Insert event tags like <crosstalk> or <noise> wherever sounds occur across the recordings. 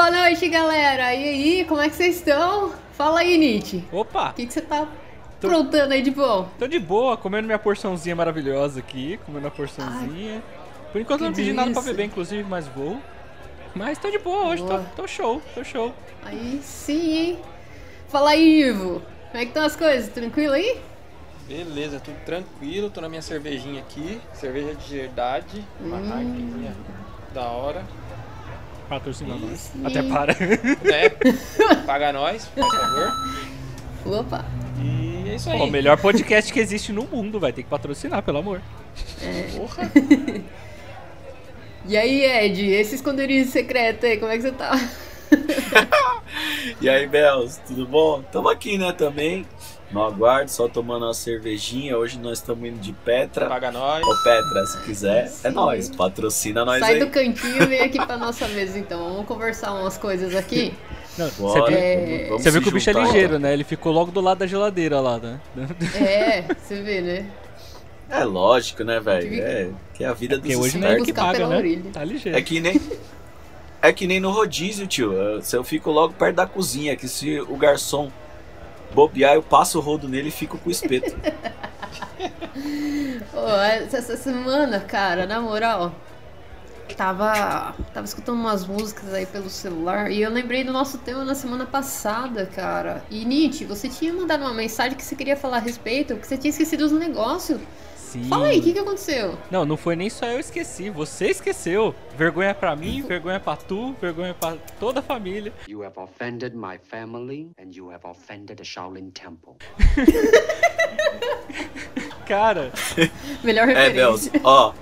Boa noite, galera. E aí, como é que vocês estão? Fala aí, Nietzsche. Opa! O que, que você tá Tô... aprontando aí de bom? Tô de boa, comendo minha porçãozinha maravilhosa aqui, comendo a porçãozinha. Ai, Por enquanto não pedi nada pra beber, inclusive, mas vou. Mas tô de boa hoje, tô, tô, show, tô show. Aí sim, hein? Fala aí, Ivo. Como é que estão as coisas? Tranquilo aí? Beleza, tudo tranquilo. Tô na minha cervejinha aqui. Cerveja de verdade. Uma hum. da hora. Patrocina nós. Até para. É, paga nós, por favor. Opa. E é isso aí. o melhor podcast que existe no mundo, vai ter que patrocinar, pelo amor. É. Porra. e aí, Ed, esse esconderijo secreto aí, como é que você tá? <laughs> e aí, Bels, tudo bom? Tamo aqui, né, também. No aguardo, só tomando uma cervejinha. Hoje nós estamos indo de Petra. Paga nós. Ô, Petra, se quiser, Sim. é nós. Patrocina nós Sai aí. Sai do cantinho e vem aqui pra nossa mesa, então. Vamos conversar umas coisas aqui. Não, você, viu, é... você viu que o bicho é ligeiro, né? Ele ficou logo do lado da geladeira lá, né? É, você vê, né? É lógico, né, velho? É que é a vida é dos hoje não é que paga, né? Orelha. Tá ligeiro. É que nem é que nem no rodízio, tio. Se eu fico logo perto da cozinha, que se o garçom bobear, eu passo o rodo nele e fico com o espeto. <laughs> oh, essa semana, cara, na moral, tava, tava escutando umas músicas aí pelo celular e eu lembrei do nosso tema na semana passada, cara. E Nietzsche, você tinha mandado uma mensagem que você queria falar a respeito, que você tinha esquecido os negócios. Sim. Fala aí, o que, que aconteceu? Não, não foi nem só eu esqueci, você esqueceu. Vergonha pra mim, vergonha pra tu, vergonha pra toda a família. You have offended my family and you have offended a Shaolin Temple. <laughs> Cara. Melhor é, referência. É, Bels, ó,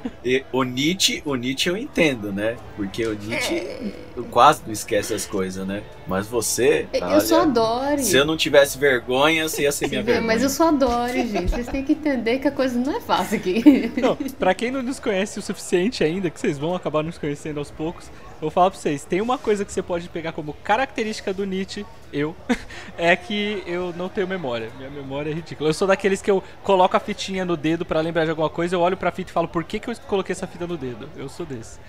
o Nietzsche, o Nietzsche eu entendo, né? Porque o Nietzsche é... quase não esquece as coisas, né? Mas você. Eu olha, só adoro. Se eu não tivesse vergonha, você ia ser minha <laughs> vergonha. Mas eu só adoro, gente. Vocês têm que entender que a coisa não é fácil aqui. <laughs> Não, pra quem não nos conhece o suficiente ainda, que vocês vão acabar nos conhecendo aos poucos, Vou falar pra vocês, tem uma coisa que você pode pegar como característica do Nietzsche, eu, <laughs> é que eu não tenho memória. Minha memória é ridícula. Eu sou daqueles que eu coloco a fitinha no dedo para lembrar de alguma coisa, eu olho pra fita e falo, por que, que eu coloquei essa fita no dedo? Eu sou desse.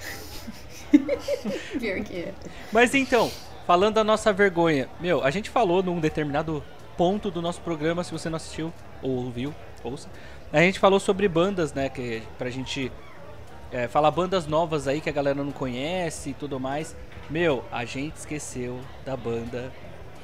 Pior que é. Mas então, falando da nossa vergonha, meu, a gente falou num determinado ponto do nosso programa, se você não assistiu ou ouviu, ouça. A gente falou sobre bandas, né, que pra gente é, falar bandas novas aí que a galera não conhece e tudo mais. Meu, a gente esqueceu da banda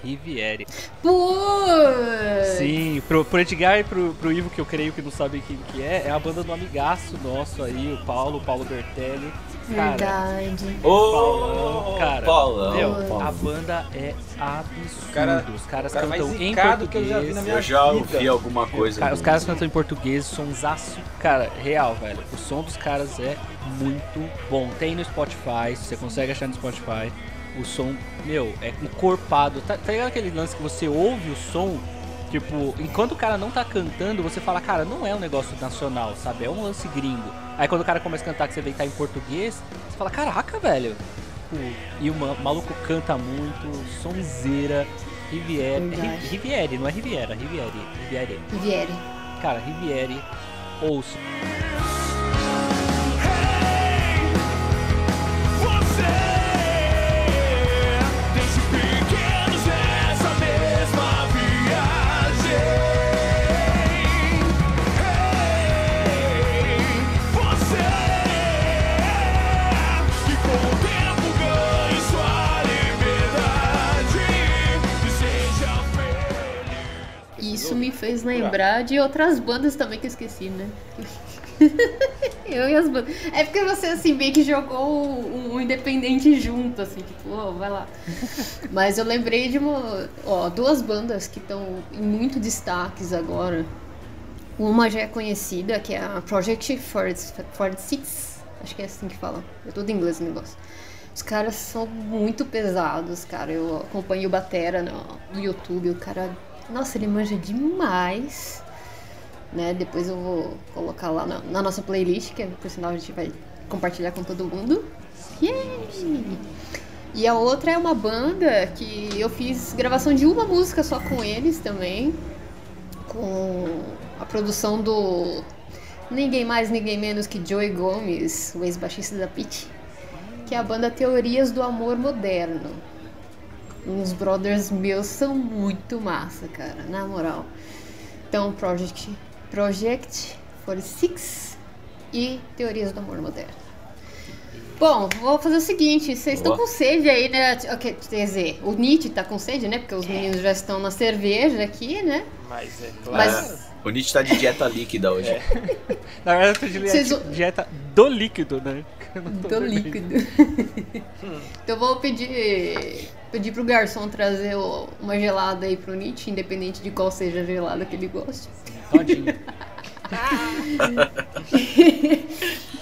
Riviere. Putz! Sim, pro, pro Edgar e pro, pro Ivo, que eu creio que não sabe quem que é, é a banda do amigaço nosso aí, o Paulo, Paulo Bertelli. Verdade. Ô, Paulão, cara, Paulão, meu, Paulão. a banda é absurda. Cara, os caras cara cantam em português. eu já, eu já ouvi alguma coisa. Os caras cantam em português, sonsaço. Cara, real, velho. O som dos caras é muito bom. Tem no Spotify, você consegue achar no Spotify. O som, meu, é encorpado. Tá, tá ligado aquele lance que você ouve o som Tipo, enquanto o cara não tá cantando, você fala, cara, não é um negócio nacional, sabe? É um lance gringo. Aí quando o cara começa a cantar que você vê que tá em português, você fala, caraca, velho. Tipo, e o maluco canta muito, sonzeira, Riviere. Riviere, não é Riviera, Riviere. Riviere. Riviere. Cara, Riviere, ouço. Isso me fez lembrar de outras bandas também que eu esqueci, né? <laughs> eu e as bandas. É porque você, assim, meio que jogou um, um independente junto, assim, tipo, oh, vai lá. <laughs> Mas eu lembrei de uma, ó, duas bandas que estão em muito destaques agora. Uma já é conhecida, que é a Project 46. Acho que é assim que fala. É todo em inglês o negócio. Os caras são muito pesados, cara. Eu acompanho o Batera no YouTube, o cara nossa, ele manja demais. Né? Depois eu vou colocar lá na, na nossa playlist, que por sinal a gente vai compartilhar com todo mundo. Yay! E a outra é uma banda que eu fiz gravação de uma música só com eles também. Com a produção do ninguém mais, ninguém menos que Joey Gomes, o ex-baixista da Pitty. Que é a banda Teorias do Amor Moderno. Uns brothers meus são muito massa, cara, na moral. Então, Project, Project 46 e Teorias do Amor Moderno. Bom, vou fazer o seguinte, vocês estão com sede aí, né? Quer dizer, o Nietzsche tá com sede, né? Porque os meninos já estão na cerveja aqui, né? Mas é claro. Mas O Nietzsche tá de dieta líquida hoje. <laughs> Na verdade, eu tô de dieta, dieta do líquido, né? Eu não tô do bebendo. líquido. então eu vou pedir, pedir pro garçom trazer uma gelada aí pro Nietzsche, independente de qual seja a gelada que ele goste. Todinho. <laughs>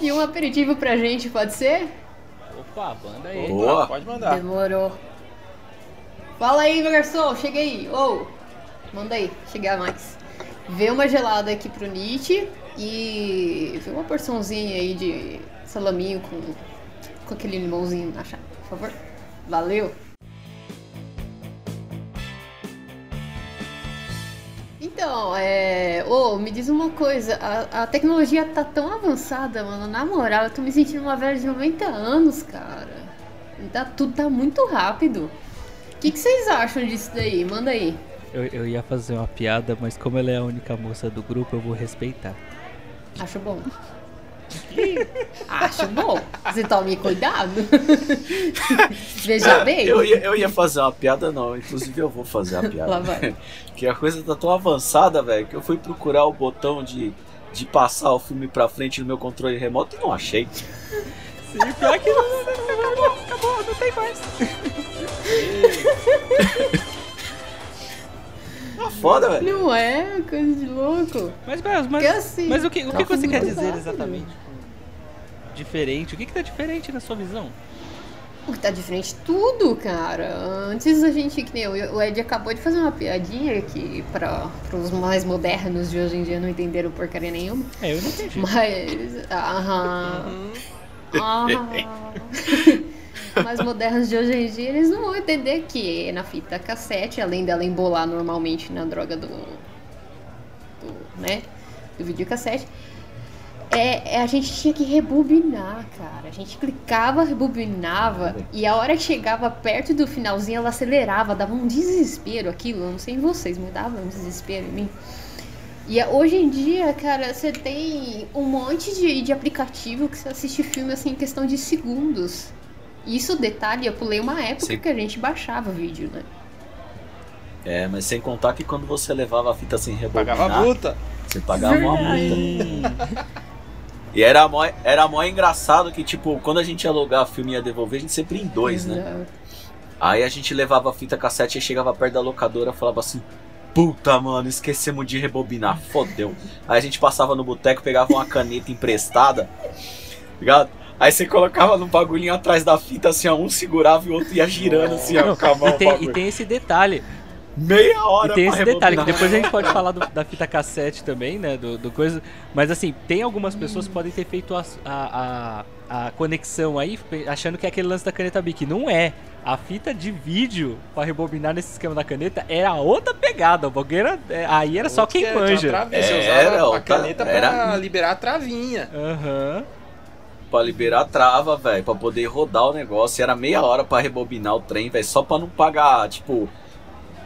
e um aperitivo pra gente, pode ser? Opa, banda aí. Boa. Opa, pode mandar. Demorou. Fala aí, meu garçom, chega aí. Ô, manda aí, chegar mais. Vê uma gelada aqui pro Nietzsche e vê uma porçãozinha aí de salaminho com, com aquele limãozinho na chave, por favor. Valeu. Então, é. Ô, me diz uma coisa, a, a tecnologia tá tão avançada, mano. Na moral, eu tô me sentindo uma velha de 90 anos, cara. Tá, tudo tá muito rápido. O que, que vocês acham disso daí? Manda aí. Eu, eu ia fazer uma piada, mas como ela é a única moça do grupo, eu vou respeitar. Acho bom. Acho bom. Você tome cuidado. <laughs> Veja bem. Eu ia, eu ia fazer uma piada, não. Inclusive eu vou fazer a <laughs> piada. Lá vai. Que a coisa tá tão avançada, velho, que eu fui procurar o botão de, de passar o filme pra frente no meu controle remoto e não achei. Sim, pior que não, acabou, acabou, não tem mais. <laughs> Tá foda, velho. Não é coisa de louco. Mas, mas, mas, assim, mas o que, o tá que você quer dizer rápido. exatamente? Diferente? O que, que tá diferente na sua visão? O que tá diferente tudo, cara. Antes a gente, que nem eu, o Ed acabou de fazer uma piadinha que para os mais modernos de hoje em dia não entenderam porcaria nenhuma. É, eu não entendi. Mas. Aham. aham. <laughs> mais modernos de hoje em dia, eles não vão entender que na fita cassete, além dela embolar normalmente na droga do. do né? Do videocassete. É, é, a gente tinha que rebobinar, cara. A gente clicava, rebobinava, e a hora que chegava perto do finalzinho, ela acelerava, dava um desespero aquilo. Eu não sei em vocês, mas dava um desespero em mim. E é- hoje em dia, cara, você tem um monte de, de aplicativo que você assiste filme assim em questão de segundos. Isso, detalhe, eu pulei uma época Sim. que a gente baixava vídeo, né? É, mas sem contar que quando você levava a fita sem rebobinar, Pagava multa. você pagava uma multa. E era mó, era mó engraçado que, tipo, quando a gente ia alugar filme e ia devolver, a gente sempre ia em dois, né? Exato. Aí a gente levava a fita cassete e chegava perto da locadora e falava assim: Puta, mano, esquecemos de rebobinar, fodeu. Aí a gente passava no boteco, pegava uma caneta emprestada, ligado? Aí você colocava no bagulhinho atrás da fita, assim, ó, um segurava e o outro ia girando, assim, ó, Não, e, o tem, e tem esse detalhe. Meia hora E tem pra esse detalhe, que rebobinar. depois a gente pode falar do- da fita cassete também, né? Do, do coisa. Mas assim, tem algumas pessoas que podem ter feito a, a, a, a conexão aí, achando que é aquele lance da caneta Bic. Não é. A fita de vídeo pra rebobinar nesse esquema da caneta era outra pegada. O bagulho era, é, aí era só quem manja. travinha, Você Era, a outra- caneta pra era- liberar a travinha. Aham. Pra liberar a trava, velho, pra poder rodar o negócio. E era meia hora pra rebobinar o trem, velho, só pra não pagar, tipo,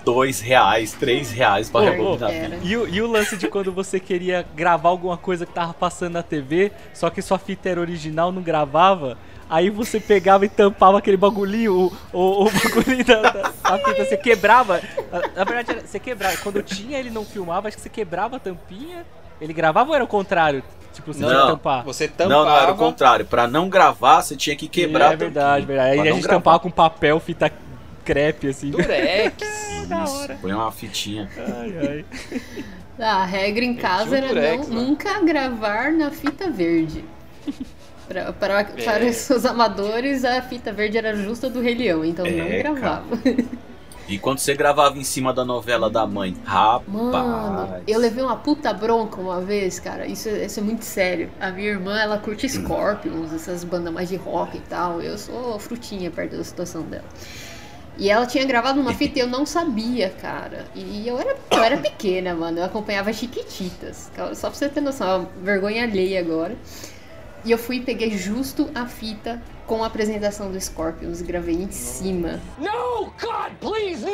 dois reais, três reais pra rebobinar fita. E, o- e o lance de quando você queria gravar alguma coisa que tava passando na TV, só que sua fita era original, não gravava. Aí você pegava e tampava aquele bagulhinho, o, o, o bagulhinho da, da- da fita, você quebrava. Na, verdade, você quebrava. Quando tinha, ele não filmava, acho que você quebrava a tampinha. Ele gravava ou era o contrário? Tipo, você tinha Não. que tampar. Você tampava. Não, não, era o contrário. Pra não gravar, você tinha que quebrar É a verdade, verdade. Aí Pra a não gente gravar. tampava com papel, fita crepe, assim. Durex. <laughs> da Isso, hora. põe uma fitinha. Ai, ai. <laughs> A regra em casa tinha era durex, não, né? nunca gravar na fita verde. Pra, <laughs> para, para É. os seus amadores, a fita verde era justa do Rei Leão, então não É, gravava. E quando você gravava em cima da novela da mãe, rapaz. Mano, eu levei uma puta bronca uma vez, cara. Isso, é- isso é muito sério. A minha irmã, ela curte Scorpions, essas bandas mais de rock e tal. Eu sou frutinha perto da situação dela. E ela tinha gravado uma fita e eu não sabia, cara. E eu era, eu era pequena, mano. Eu acompanhava Chiquititas. Só pra você ter noção, é uma vergonha alheia agora. E eu fui e peguei justo a fita com a apresentação do Scorpions. Gravei em cima. No, God, please!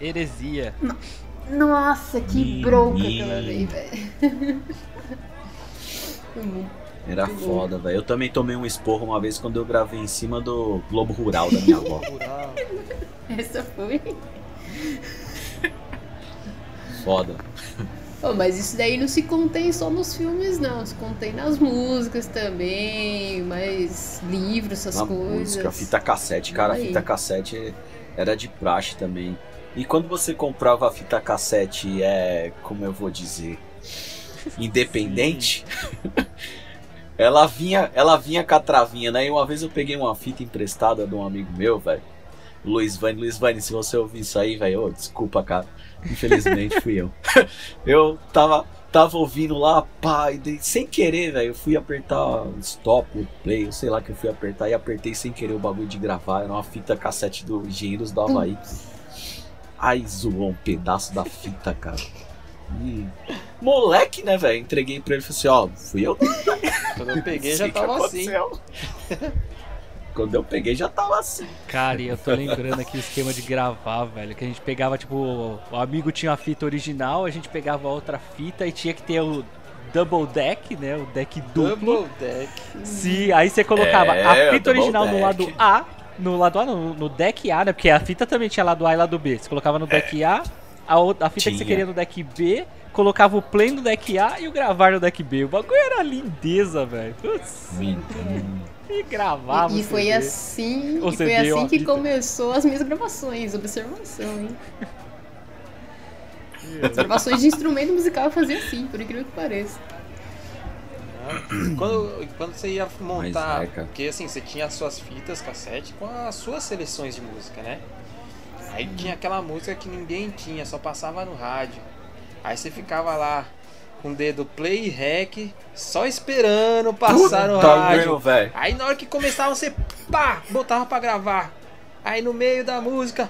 Heresia. Nossa, que bronca aquela ali, velho. Foi muito. Era foda, velho. Eu também tomei um esporro uma vez quando eu gravei em cima do Globo Rural da minha avó. Rural. Essa foi. Foda. Oh, mas isso daí não se contém só nos filmes, não. Se contém nas músicas também, mais livros, essas Na coisas. música, fita cassete, cara, Aí. fita cassete era de praxe também. E quando você comprava a fita cassete, é, como eu vou dizer, <laughs> independente, ela vinha, ela vinha com a travinha, né? E uma vez eu peguei uma fita emprestada de um amigo meu, velho. Luiz Vane, Luiz Vane, se você ouvir isso aí, velho, ô, desculpa, cara. Infelizmente fui eu. <laughs> Eu tava, tava ouvindo lá, pá, e sem querer, velho, eu fui apertar o stop, o play, eu sei lá que eu fui apertar e apertei sem querer o bagulho de gravar. Era uma fita cassete do Engenheiros do Havaí. Aí zoou um pedaço da fita, cara. E... Moleque, né, velho? Entreguei pra ele e falei assim: ó, fui eu. Quando eu peguei <laughs> já tava assim. <laughs> Quando eu peguei já tava assim. Cara, e eu tô lembrando aqui o esquema de gravar, velho. Que a gente pegava, tipo, o amigo tinha a fita original, a gente pegava outra fita e tinha que ter o double deck, né? O deck duplo. Double deck. Sim, aí você colocava É, a fita original no deck. lado A, no lado A, no, no deck A, né? Porque a fita também tinha lado A e lado B. Você colocava no deck A, a, outra- a fita que você Tinha. queria no deck B, colocava o play no deck A e o gravar no deck B. O bagulho era lindeza, velho. Putz, E gravava. E, e foi assim, e foi assim que fita. começou as minhas gravações, observação, hein? <laughs> As gravações de instrumento musical eu fazia assim, por incrível que pareça. Quando, quando você ia montar, é, porque assim, você tinha as suas fitas cassete com as suas seleções de música, né? Aí tinha aquela música que ninguém tinha, só passava no rádio. Aí você ficava lá com o dedo play e rec, só esperando passar no Tá rádio. velho? Aí na hora que começava você pá, botava pra gravar. Aí no meio da música,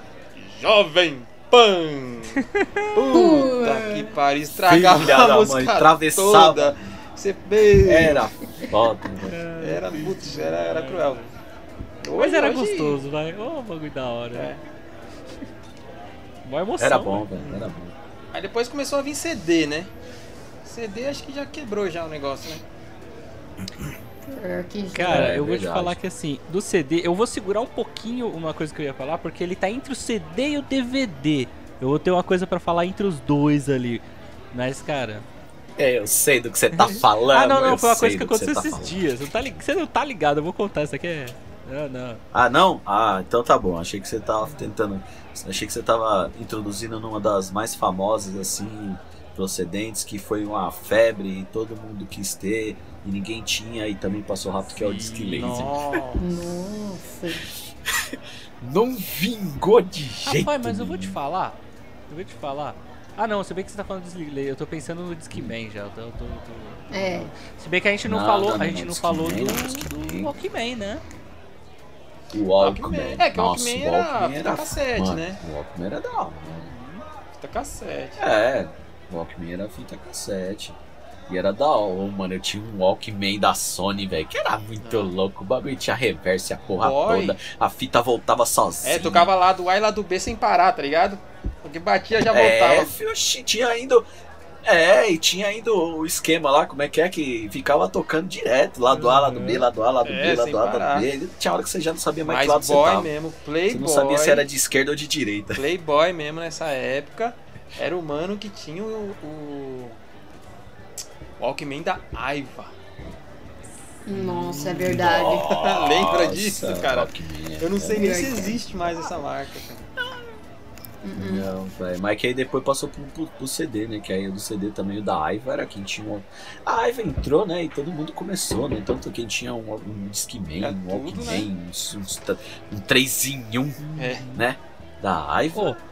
Jovem Pan. <laughs> Puta que pariu, estragava Filha a música mãe, atravessava. toda. Você. Era foda, velho. Era, putz, era, era cruel. Mas Hoje- era hoje- gostoso, vai. Ô, bagulho da hora. É. Mó emoção. Era bom, velho. velho. Era bom. Aí depois começou a vir CD, né? CD acho que já quebrou já o negócio, né? Já. Cara, É, eu vou te falar que assim, do CD, eu vou segurar um pouquinho uma coisa que eu ia falar, porque ele tá entre o CD e o DVD. Eu vou ter uma coisa pra falar entre os dois ali. Mas, cara. É, eu sei do que você tá falando. <laughs> ah, não, não, foi uma coisa que aconteceu tá esses falando. dias. Você, tá você não tá ligado, eu vou contar. Isso aqui é. Não, não. Ah, não? Ah, então tá bom. Achei que você tava tentando. Achei que você tava introduzindo numa das mais famosas, assim, procedentes, que foi uma febre e todo mundo quis ter e ninguém tinha e também passou rápido, que é o Disque Laser. Nossa. Nossa. Não vingou de jeito Rapaz, mas eu vou te falar. Eu vou te falar. Ah, não, se bem que você tá falando de Disney, eu tô pensando no Discman já. Eu tô, eu tô- eu tô- É. Se bem que a gente não, Não, falou, não, a gente não, falou do, do Walkman, né? O Walkman. É, que o Nossa, Walkman o era Walkman fita cassete, mano, né? O Walkman era da hora. Fita cassete. É, Walkman era fita cassete. E era da hora, mano. Eu tinha um Walkman da Sony, velho, que era muito louco. O bagulho tinha reverse, a porra Boy. toda. A fita voltava sozinha. É, tocava lá do A e lá do B sem parar, tá ligado? Porque batia já É, voltava. filho, oxi, tinha ainda. É, e tinha ainda o esquema lá, como é que é, que ficava tocando direto, lá do A, lá do B, lá do A, lá do É, B, lá do A, lá do B. Tinha hora que você já não sabia mais Mas que lado você boy tava. mesmo, Você playboy. não sabia se era de esquerda ou de direita. Playboy mesmo nessa época. Era o mano que tinha o, o Walkman da Aiva. Nossa, é verdade. Lembra disso, Nossa, cara? Walkman. Eu não sei nem se é. existe mais essa marca, cara. Não, velho. Mas que aí depois passou pro, pro, pro CD, né? Que aí o do CD também, o da Aiva, era quem tinha um... A Aiva entrou, né? E todo mundo começou, né? Tanto quem tinha um, um Discman, É um tudo, Walkman, uns- uns- um 3 em 1, É. né? Da Aiva. Pô,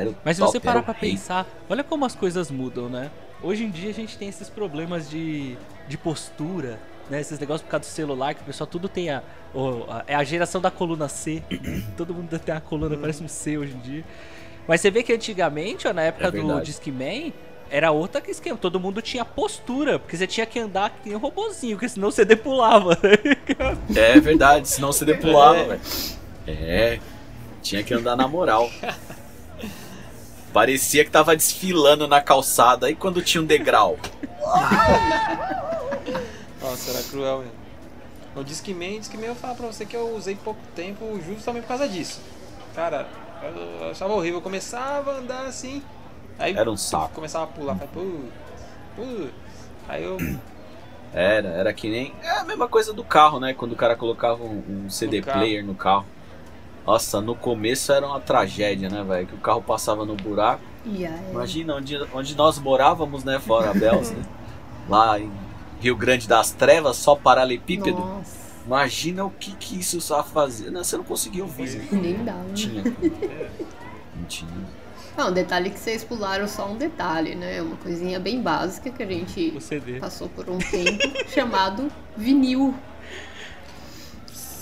era o Mas se top, você parar pra rei. pensar, olha como as coisas mudam, né? Hoje em dia a gente tem esses problemas de, de postura, né? Esses negócios por causa do celular, que o pessoal tudo tem a, o- a- É a geração da coluna C. <clears throat> Todo mundo tem a coluna, Hum. parece um C hoje em dia. Mas você vê que antigamente, ó, na época É do. Discman, era outra que esquema. Todo mundo tinha postura, porque você tinha que andar que nem um robozinho, porque senão você depulava. <laughs> É verdade, senão você depulava, <laughs> velho. É. Tinha que andar na moral. <laughs> Parecia que tava desfilando na calçada aí quando tinha um degrau. <laughs> Nossa, era cruel mesmo. No Discman, Discman eu falar pra você que eu usei pouco tempo justamente por causa disso. Cara, eu achava horrível. Eu começava a andar assim, aí Era um saco. começava a pular. Falei, pô. Aí eu. Era, era que nem. É a mesma coisa do carro, né? Quando o cara colocava um, um CD carro. player no carro. Nossa, no começo era uma tragédia, né, velho? Que o carro passava no buraco. E aí, Imagina onde, onde nós morávamos, né? Fora Bells, né? Lá em Rio Grande das Trevas, só paralelepípedo. Nossa, Imagina o que, que isso só fazia. Não, você não conseguia ouvir. né? nem dá. Não né? tinha. Não tinha. Não, detalhe que vocês pularam só um detalhe, né? Uma coisinha bem básica que a gente passou por um tempo, <laughs> chamado vinil.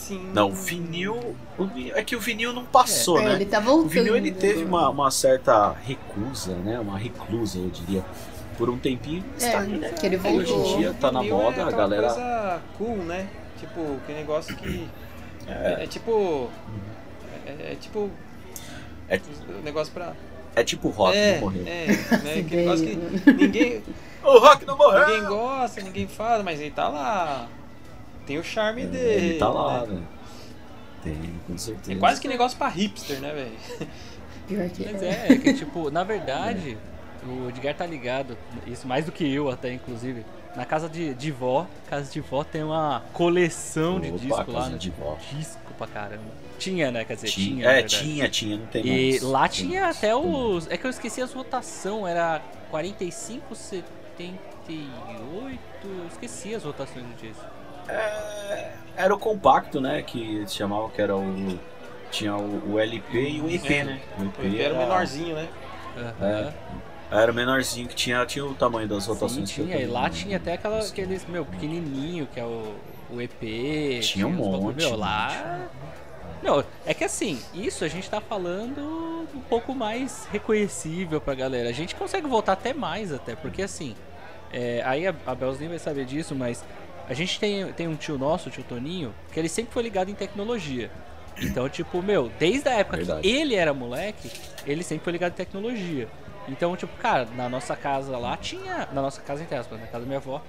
Sim. Não, o vinil. o É que o vinil não passou, É, né? ele tá voltando. O vinil ele teve uma, uma certa recusa, né? Uma reclusa, eu diria. Por um tempinho. É, está aí, né? que ele Aí Hoje em voltou. dia tá na é moda, a aquela galera. coisa cool, né? Tipo, que negócio que. É, É, é tipo. É, é tipo. É- um negócio pra. é tipo o rock, é, não morreu. é, <laughs> né? Que negócio que ninguém, O rock não morreu! ninguém gosta, ninguém fala, mas ele tá lá. Tem o charme dele. É, Ele tá lá, né? velho. Tem, com certeza. É quase que negócio pra hipster, né, velho? Pior que Mas é. é, que tipo, na verdade, o Edgar tá ligado, isso mais do que eu até, inclusive. Na casa de, de vó, casa de vó tem uma coleção de Opa, disco lá, né? de vó. Disco pra caramba. Tinha, né? Quer dizer, tinha. Tinha, é, verdade. tinha, tinha, não tem E mais. lá Tem tinha mais, até os. É que eu esqueci as votações, era 45, 78. eu Esqueci as votações do disco. É, era o compacto, né? Que eles chamavam que era o. Tinha o, o LP e o EP, É, né? O EP Ele era o menorzinho, né? Aham. Era o menorzinho que tinha, tinha o tamanho das Sim, rotações. que eu tinha. E lá tinha até aquela, Sim. aqueles, meu, pequenininho, que é o, o EP. Tinha um os bagulho, monte, Meu, um lá. Não, é que assim, isso a gente tá falando um pouco mais reconhecível pra galera. A gente consegue voltar até mais, até, porque assim. é, aí a, a Belz nem vai saber disso, mas a gente tem, tem um tio nosso, o tio Toninho, que ele sempre foi ligado em tecnologia. Então, tipo, meu, desde a época Verdade. que ele era moleque, ele sempre foi ligado em tecnologia. Então, tipo, cara, na nossa casa lá tinha. Na nossa casa, entre aspas, na casa da minha avó.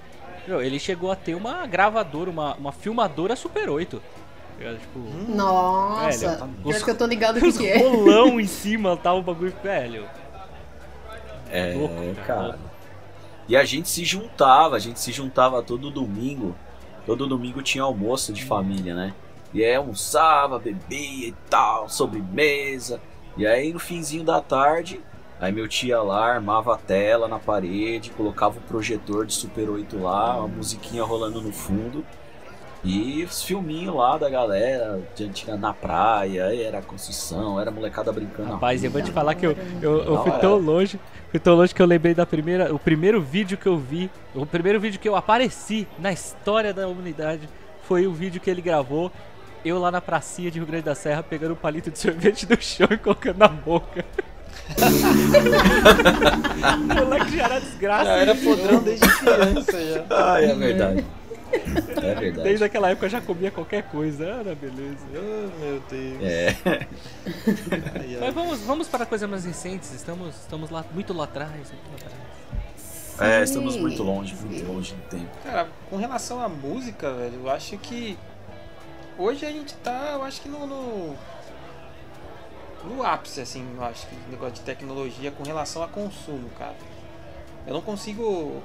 Meu, ele chegou a ter uma gravadora, uma, uma filmadora Super 8. tá ligado? Tipo, Nossa, Velho, os- que eu tô ligado o que, é. rolão em cima, tá o bagulho velho. É, Louco, cara. cara. E a gente se juntava, a gente se juntava todo domingo. Todo domingo tinha almoço de família, né? E aí almoçava, bebia e tal, sobremesa. E aí no finzinho da tarde, aí meu tio ia lá, armava a tela na parede, colocava o projetor de Super 8 lá, uma musiquinha rolando no fundo. E os filminhos lá da galera, de antiga na praia, aí era construção, era molecada brincando. Rapaz, eu vou te falar que eu, eu, eu fui tão longe, fui tão longe que eu lembrei da primeira, o primeiro vídeo que eu vi, o primeiro vídeo que eu apareci na história da humanidade foi o vídeo que ele gravou, eu lá na pracinha de Rio Grande da Serra pegando um palito de <laughs> sorvete do chão e colocando na boca. o moleque já era desgraça. Já era podrão desde <laughs> criança já. Ah, é verdade. É verdade. Desde aquela época eu já comia qualquer coisa, era beleza. Oh, meu Deus. É. Ai, ai. Mas vamos, vamos para coisas mais recentes, estamos, estamos lá, muito lá atrás, muito lá atrás. É, estamos muito longe, muito longe do tempo. Cara, com relação à música, velho, eu acho que hoje a gente tá, eu acho que no, no, no ápice, assim, eu acho que o negócio de tecnologia com relação a consumo, cara. Eu não consigo,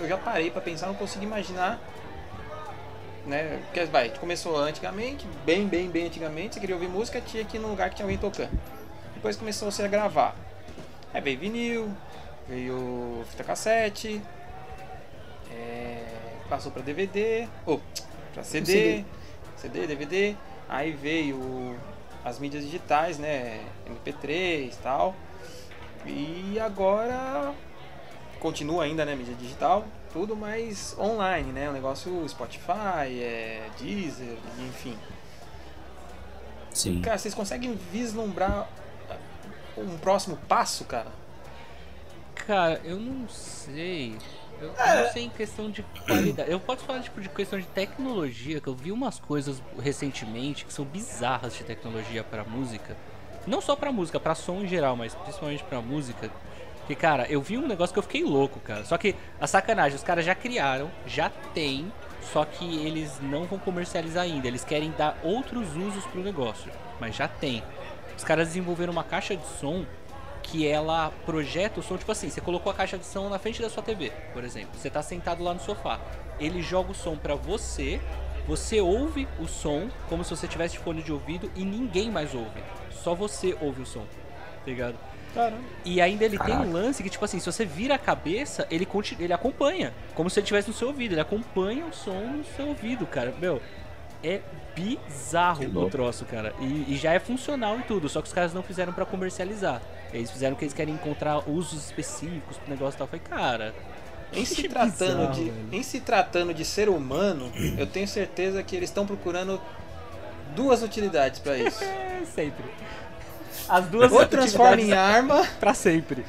eu, já parei pra pensar, não consigo imaginar, né, porque vai, a gente começou antigamente, bem, bem, bem antigamente, você queria ouvir música, tinha que ir num lugar que tinha alguém tocando. Depois começou você a gravar. Aí veio vinil, veio fita cassete, é, passou para DVD, ou para CD, CD, DVD, aí veio as mídias digitais, né, MP3 e tal. E agora continua ainda, né, mídia digital, tudo mais online, né, o negócio Spotify, é, Deezer, enfim. Sim. Cara, vocês conseguem vislumbrar um próximo passo, cara? Cara, eu não sei. Eu não sei em questão de qualidade. Eu posso falar tipo, de questão de tecnologia, que eu vi umas coisas recentemente que são bizarras de tecnologia pra música. Não só pra música, pra som em geral, mas principalmente pra música. Que, cara, eu vi um negócio que eu fiquei louco, cara. Só que a sacanagem, os caras já criaram, já tem, só que eles não vão comercializar ainda. Eles querem dar outros usos pro negócio, mas já tem. Os caras desenvolveram uma caixa de som que ela projeta o som, tipo assim, você colocou a caixa de som na frente da sua TV, por exemplo. Você tá sentado lá no sofá. Ele joga o som pra você, você ouve o som como se você tivesse fone de ouvido e ninguém mais ouve. Só você ouve o som. Tá ligado? Caramba. E ainda ele tem Caraca. um lance que, tipo assim, se você vira a cabeça, ele, conti- ele acompanha. Como se ele estivesse no seu ouvido. Ele acompanha o som no seu ouvido, cara. Meu, é bizarro o troço, cara. E, e já é funcional e tudo. Só que os caras não fizeram pra comercializar. Eles fizeram que eles querem encontrar usos específicos pro negócio e tal. Eu falei, cara. Em se, tratando bizarro, de, velho. em se tratando de ser humano, <clears throat> eu tenho certeza que eles estão procurando duas utilidades pra isso. <laughs> É sempre. As duas Ou transforma em <laughs> arma, pra sempre.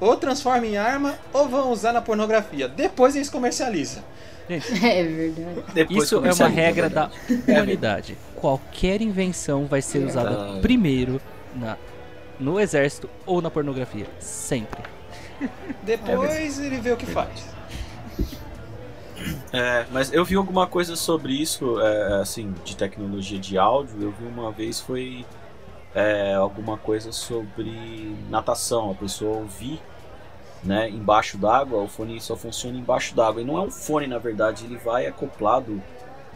ou transforma em arma, ou vão usar na pornografia. Depois eles comercializam. <laughs> É verdade. Depois Isso é uma regra na da verdade. humanidade. Qualquer invenção vai ser usada Verdade. primeiro na, no exército ou na pornografia. Sempre. Depois ele vê o que faz. É, mas eu vi alguma coisa sobre isso, é, assim, de tecnologia de áudio. Eu vi uma vez foi é, alguma coisa sobre natação, a pessoa ouvir, né, embaixo d'água. O fone só funciona embaixo d'água e não é um fone, na verdade, ele vai acoplado,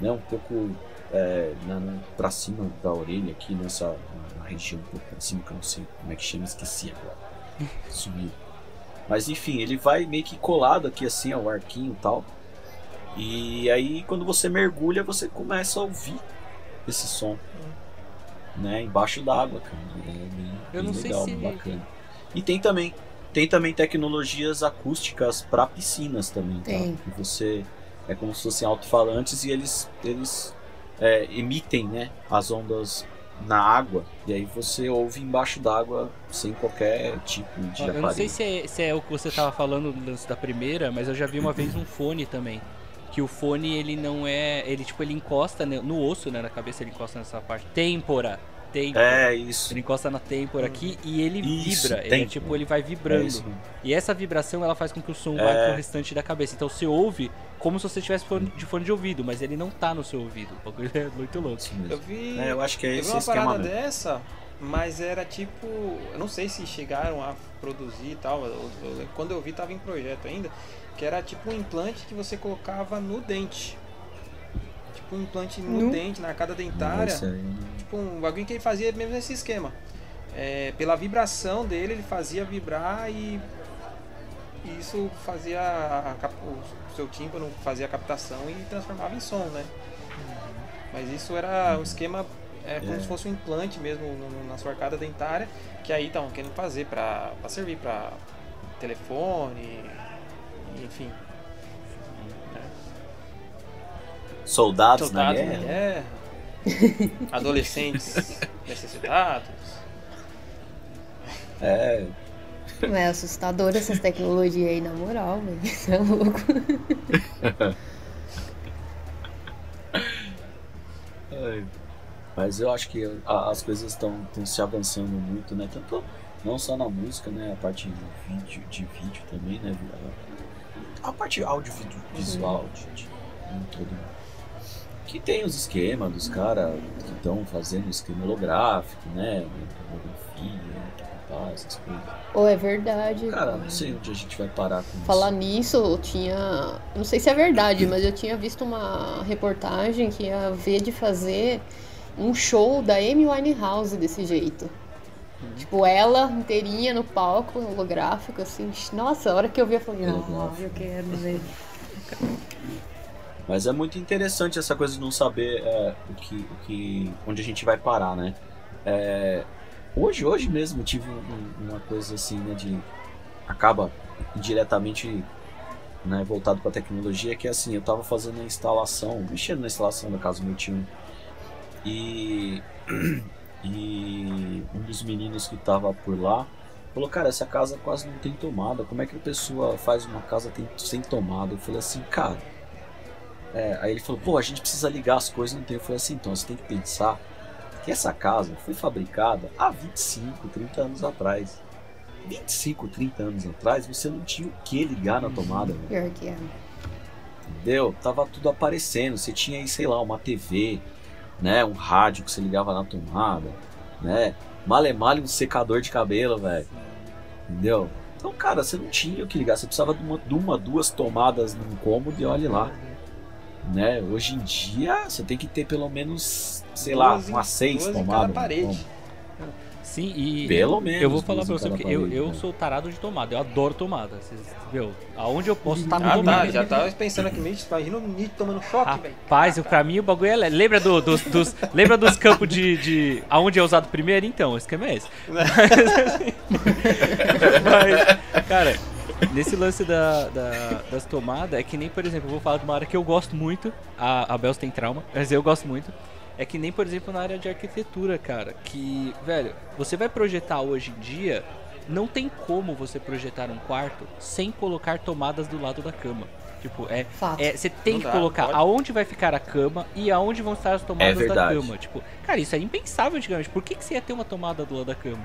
né, um pouco é, pra cima da orelha aqui nessa na região um pouco pra cima que eu não sei como é que chama, esqueci agora. <laughs> Sumiu. Mas enfim, ele vai meio que colado aqui assim, ó, o arquinho e tal. E aí quando você mergulha, você começa a ouvir esse som. Né, embaixo d'água, cara. É bem, Eu bem legal, se- bacana. E tem também, tem também tecnologias acústicas para piscinas também, tá? Tem. Que você é como se fossem alto-falantes e eles eles é, emitem, né, as ondas na água e aí você ouve embaixo d'água sem qualquer tipo de Eu aparelho. não sei se é, se é o que você tava falando no lance da primeira, mas eu já vi uma vez um fone também. Que o fone ele não é. Ele tipo, ele encosta né, no osso, né? Na cabeça ele encosta nessa parte. Têmpora. Têmpora. É isso. Ele encosta na têmpora aqui e ele Isso, vibra. Ele é, têmpora. tipo, ele vai É vibrando. isso. E essa vibração ela faz com que o som vá É. pro restante da cabeça. Então você ouve como se você tivesse fone- de fone de ouvido, mas ele não tá no seu ouvido. O bagulho é muito louco. Eu vi, É, eu acho que é eu vi esse uma esquema parada mesmo. dessa, mas era tipo. Eu não sei se chegaram a produzir e tal. eu- eu- quando eu vi, tava em projeto ainda. Que era tipo um implante que você colocava no dente. Tipo um implante no No? dente, na arcada dentária. Aí. Tipo um bagulho que ele fazia mesmo nesse esquema. É, pela vibração dele, ele fazia vibrar e e isso fazia a o seu tímpano fazia a captação e transformava em som, né? Mas isso era um esquema é, como É. se fosse um implante mesmo no- no- na sua arcada dentária, que aí estavam querendo fazer para servir para telefone, enfim. né? Soldados, na Soldados na guerra. guerra, <laughs> adolescentes necessitados. É, É assustador essas tecnologias aí, na moral, velho. <laughs> Isso é louco. É, Mas eu acho que a- as coisas estão se avançando muito, né? Tanto não só na música, né? A parte de vídeo, de vídeo também, né? A parte áudio vídeo, visual, de, de, né, todo. Que tem os esquemas dos caras que estão fazendo esquema holográfico, né? Holografia, tá, essas coisas. Ou é verdade. Cara, não sei onde a gente vai parar com Falar isso. nisso, eu tinha. Não sei se é verdade, mas eu tinha visto uma reportagem que ia ver de fazer um show da Amy Winehouse desse jeito. Tipo, ela inteirinha no palco, holográfico, assim. Nossa, a hora que eu vi, eu falei, Holográfico. eu quero ver. Mas é muito interessante essa coisa de não saber é, o que, o que, onde a gente vai parar, né? É, hoje, hoje mesmo tive um- uma coisa assim, né, de acaba indiretamente né, voltado para tecnologia, que é assim, eu tava fazendo a instalação, mexendo na instalação da casa do meu tio e <clears throat> e um dos meninos que tava por lá Falou, cara, essa casa quase não tem tomada. Como é que a pessoa faz uma casa sem tomada? Eu falei assim, cara. é, aí ele falou, pô, a gente precisa ligar as coisas, não tem. Eu falei assim, então você tem que pensar que essa casa foi fabricada há 25, 30 anos atrás. 25, 30 anos atrás, você não tinha o que ligar na tomada, velho. Pior que é. entendeu? Tava tudo aparecendo. Você tinha aí, sei lá, uma TV, né? Um rádio que você ligava na tomada, né? Male-male um secador de cabelo, velho. Entendeu? Então, cara, você não tinha o que ligar. Você precisava de uma, de uma, duas tomadas num cômodo e olhe lá. Né? Hoje em dia, você tem que ter pelo menos, sei lá, umas seis duas em tomadas. cada parede. Sim, e. Pelo menos. Eu vou falar pra você, porque eu, eu né? sou tarado de tomada, eu adoro tomada. Vocês, viu? Aonde eu posso estar no Ah, tomada. tá. Já tava pensando aqui, Nietzsche, imagina o Nietzsche tomando choque, velho. Rapaz, pra mim o bagulho é. le- Lembra, do, dos, dos- lembra dos campos de, de. Aonde é usado primeiro? Então, o esquema é esse. <laughs> Mas, cara, nesse lance da, da- das tomadas, é que nem, por exemplo, eu vou falar de uma área que eu gosto muito. A, a Bels tem trauma, mas eu gosto muito. É que nem, por exemplo, na área de arquitetura, cara. Que, velho, você vai projetar hoje em dia. Não tem como você projetar um quarto sem colocar tomadas do lado da cama. Tipo, é, Fato. é, você tem Não que dá, colocar pode. aonde vai ficar a cama e aonde vão estar as tomadas da verdade. cama. Tipo, cara, isso é impensável antigamente. Por que, que você ia ter uma tomada do lado da cama?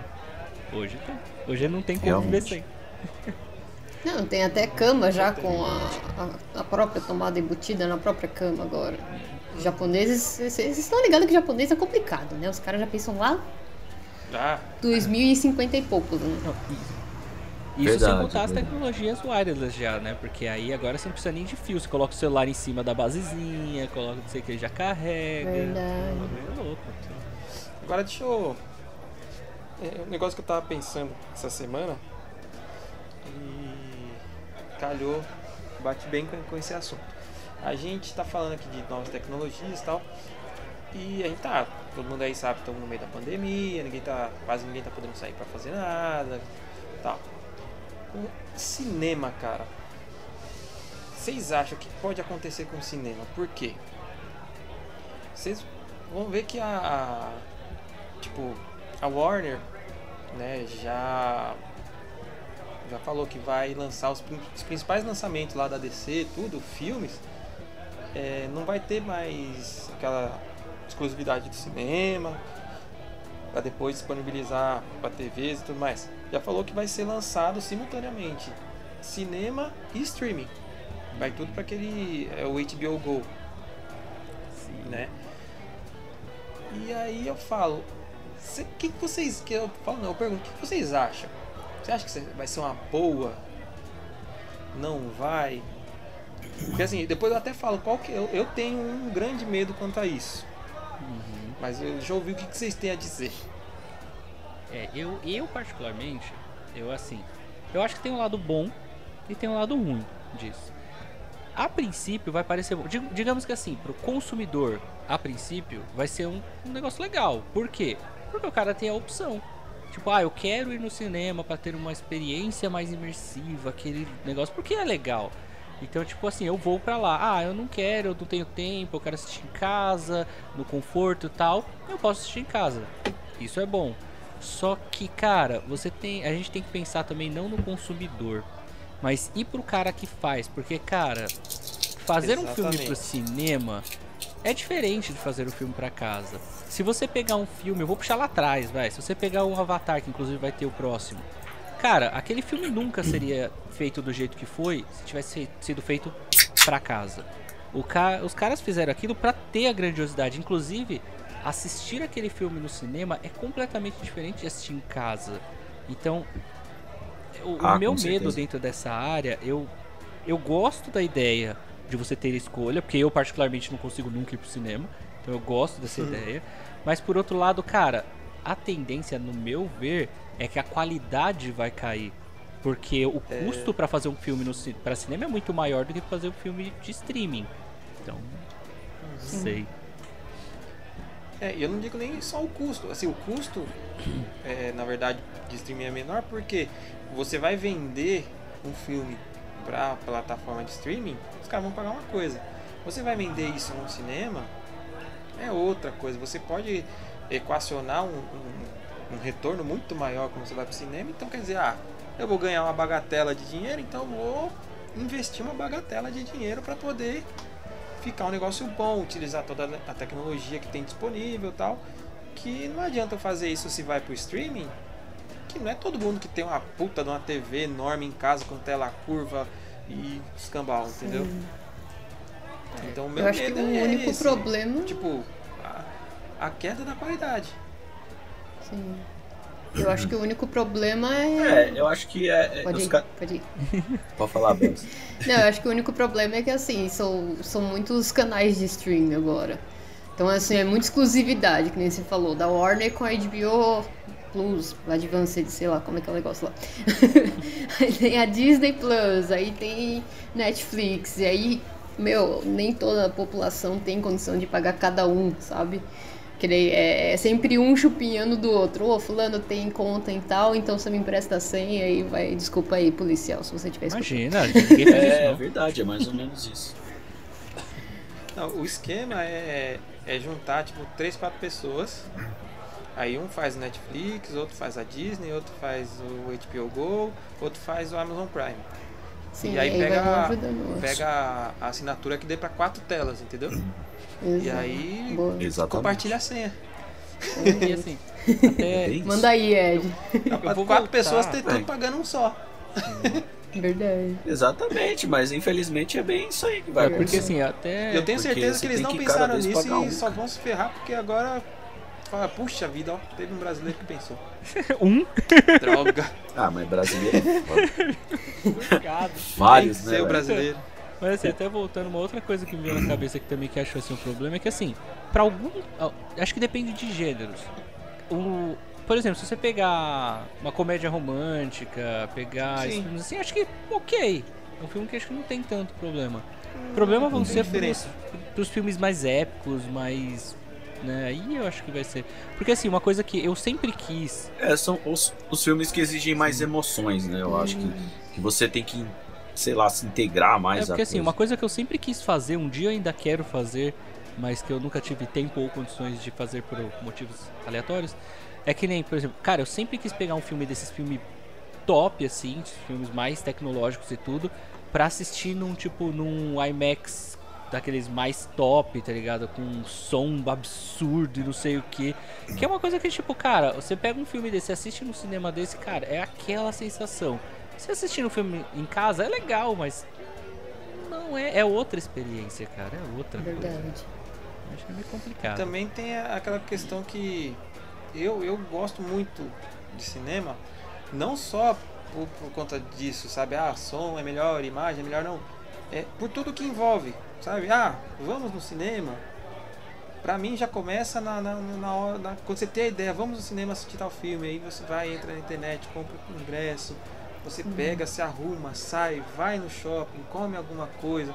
Hoje tem. Hoje não tem como viver sem. Não, tem até cama já com a, a, a própria tomada embutida na própria cama agora. Os japoneses, vocês estão ligados que japonês é complicado, né? Os caras já pensam lá Ah, 2050 e poucos, né? Não, isso. Isso sem Verdade, contar as verdade. tecnologias wireless já, né? Porque aí agora você não precisa nem de fio. Você coloca o celular em cima da basezinha, coloca não sei o que, já carrega. Verdade. É louco. Agora deixa eu. É um negócio que eu tava pensando essa semana e calhou, bate bem com esse assunto. A gente tá falando aqui de novas tecnologias e tal. E a gente tá, todo mundo aí sabe estamos no meio da pandemia, ninguém tá, quase ninguém tá podendo sair pra fazer nada, tal. O cinema, cara. Vocês acham que pode acontecer com o cinema? Por quê? Vocês vão ver que a, a tipo a Warner, né, já já falou que vai lançar os, os principais lançamentos lá da DC, tudo, filmes, é, não vai ter mais aquela exclusividade do cinema para depois disponibilizar para TVs e tudo mais. Já falou que vai ser lançado simultaneamente cinema e streaming. Vai tudo para aquele é o HBO Go, né? E aí eu falo, o que, que vocês. Que eu falo, não, eu pergunto, o que, que vocês acham? Você acha que vai ser uma boa? Não vai? Porque assim, depois eu até falo qual que eu, eu tenho um grande medo quanto a isso. Mas eu já ouvi o que, que vocês têm a dizer. É, eu, eu particularmente, eu assim, eu acho que tem um lado bom e tem um lado ruim disso. A princípio vai parecer bom. Dig- Digamos que assim, pro consumidor, a princípio, vai ser um, um negócio legal. Por quê? Porque o cara tem a opção. Tipo, ah, eu quero ir no cinema pra ter uma experiência mais imersiva, aquele negócio, porque é legal. Então, tipo assim, eu vou pra lá. Ah, eu não quero, eu não tenho tempo, eu quero assistir em casa, no conforto e tal. Eu posso assistir em casa. Isso é bom. Só que, cara, você tem, a gente tem que pensar também não no consumidor, mas ir pro cara que faz, porque, cara, fazer um filme pro Exatamente. cinema é diferente de fazer um filme pra casa. Se você pegar um filme, eu vou puxar lá atrás, vai. Se você pegar um Avatar, que inclusive vai ter o próximo. Cara, aquele filme nunca seria feito do jeito que foi se tivesse sido feito pra casa. O ca... Os caras fizeram aquilo pra ter a grandiosidade. Inclusive, assistir aquele filme no cinema é completamente diferente de assistir em casa. Então, o, o Ah, meu com medo certeza. dentro dessa área, eu, eu gosto da ideia de você ter escolha, porque eu particularmente não consigo nunca ir pro cinema. Então eu gosto dessa ideia. Mas por outro lado, cara, a tendência, no meu ver, é que a qualidade vai cair. Porque o custo pra fazer um filme pra cinema é muito maior do que fazer um filme de streaming. Então, não sei. É, eu não digo nem só o custo. Assim, o custo, <clears throat> é, na verdade, de streaming é menor porque você vai vender um filme pra plataforma de streaming, os caras vão pagar uma coisa. Você vai vender isso no cinema, é outra coisa. Você pode equacionar um, um- um retorno muito maior quando você vai pro cinema. Então quer dizer, ah, eu vou ganhar uma bagatela de dinheiro, então vou investir uma bagatela de dinheiro para poder ficar um negócio bom, utilizar toda a tecnologia que tem disponível e tal. Que não adianta eu fazer isso se vai pro streaming, que não é todo mundo que tem uma puta de uma TV enorme em casa com tela curva e escambau, entendeu? Então meu Eu acho que o é único esse. problema. Tipo, a, a queda da qualidade. Sim. Eu acho que o único problema É, é. eu acho que é. é Pode ir, ca- pode ir. <laughs> Pode falar, Belos. <laughs> Não, eu acho que o único problema é que assim, são, são muitos canais de streaming agora. Então, assim, é muita exclusividade, que nem você falou, da Warner com a HBO Plus, Advanced, sei lá, como é que é o negócio lá. <laughs> aí tem a Disney Plus, aí tem Netflix, e aí, meu, nem toda a população tem condição de pagar cada um, sabe? Que daí é, é sempre um chupinhando do outro. Ô, fulano tem conta e tal, então você me empresta a senha e vai. Desculpa aí, policial, se você tiver. Imagina, ninguém faz isso É não. verdade, é mais ou menos isso. Não, o esquema é, é juntar tipo três, quatro pessoas. Aí um faz o Netflix, outro faz a Disney, outro faz o HBO Go, outro faz o Amazon Prime. Sim, e aí um pega, pega a, a assinatura que dê pra quatro telas, entendeu? E Exato. aí Boa. Exatamente. compartilha a senha. <laughs> E assim, até É. Manda aí, Ed. Dá pra vou quatro pessoas ter tudo É. pagando um só. <laughs> Verdade. Exatamente, mas infelizmente é bem isso aí que vai é porque acontecer. assim, até Eu tenho porque certeza que eles não que pensaram nisso pagar um, e só vão se ferrar porque agora fala, puxa vida, ó, teve um brasileiro que pensou. <laughs> um Droga, Ah, mas brasileiro é. Vários, né? ser o velho? brasileiro. Mas assim, até voltando, uma outra coisa que me veio na cabeça que também que acho assim um problema é que assim, pra algum. Acho que depende de gêneros. O, por exemplo, se você pegar uma comédia romântica, pegar Sim. filmes assim, acho que ok. É um filme que acho que não tem tanto problema. O problema vão ser pros, pros filmes mais épicos, mais. Né, aí eu acho que vai ser. Porque assim, uma coisa que eu sempre quis. É, são os, os filmes que exigem mais emoções, né? Eu acho que, que você tem que, sei lá, se integrar mais É porque assim, coisa. uma coisa que eu sempre quis fazer, um dia eu ainda quero fazer, mas que eu nunca tive tempo ou condições de fazer por motivos aleatórios, é que nem, por exemplo, cara, eu sempre quis pegar um filme desses filmes top, assim, filmes mais tecnológicos e tudo, pra assistir num tipo, num IMAX daqueles mais top, tá ligado? Com um som absurdo e não sei o que. Que é uma coisa que, tipo, cara, você pega um filme desse, assiste no cinema desse, cara, é aquela sensação. Se assistir um filme em casa é legal, mas não é, é outra experiência, cara, é outra coisa. Verdade. Acho que é meio complicado. Também tem aquela questão que eu, eu gosto muito de cinema, não só por, por conta disso, sabe? Ah, som é melhor, imagem é melhor, não. É por tudo que envolve, sabe? Ah, vamos no cinema. Pra mim já começa na, na, na hora. na- quando você tem a ideia, vamos no cinema assistir tal filme, aí você vai, entra na internet, compra o ingresso, você pega, se arruma, sai, vai no shopping, come alguma coisa,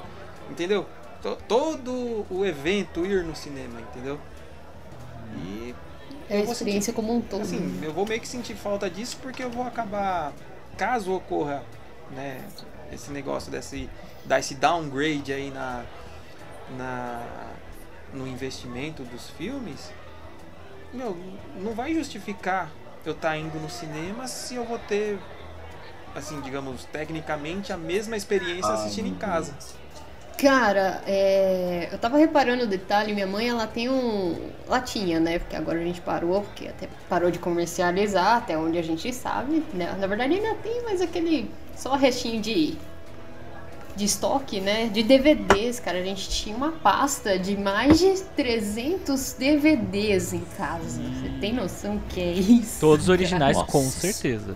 entendeu? To- Todo o evento ir no cinema, entendeu? E É a experiência como um todo. né? eu vou meio que sentir falta disso porque eu vou acabar, caso ocorra, né, esse negócio desse, dar esse downgrade aí na, na, no investimento dos filmes, meu, não vai justificar eu estar indo no cinema se eu vou ter, assim, digamos, tecnicamente a mesma experiência Ah, assistindo em meu casa. Cara, é, eu tava reparando o detalhe, minha mãe ela tem um. Ela tinha, né? Porque agora a gente parou, porque até parou de comercializar, até onde a gente sabe. Né? Na verdade ainda tem, mas aquele. Só restinho de. De estoque, né? De DVDs, cara. A gente tinha uma pasta de mais de 300 DVDs em casa. Você tem noção que é isso? Todos originais, Nossa. com certeza.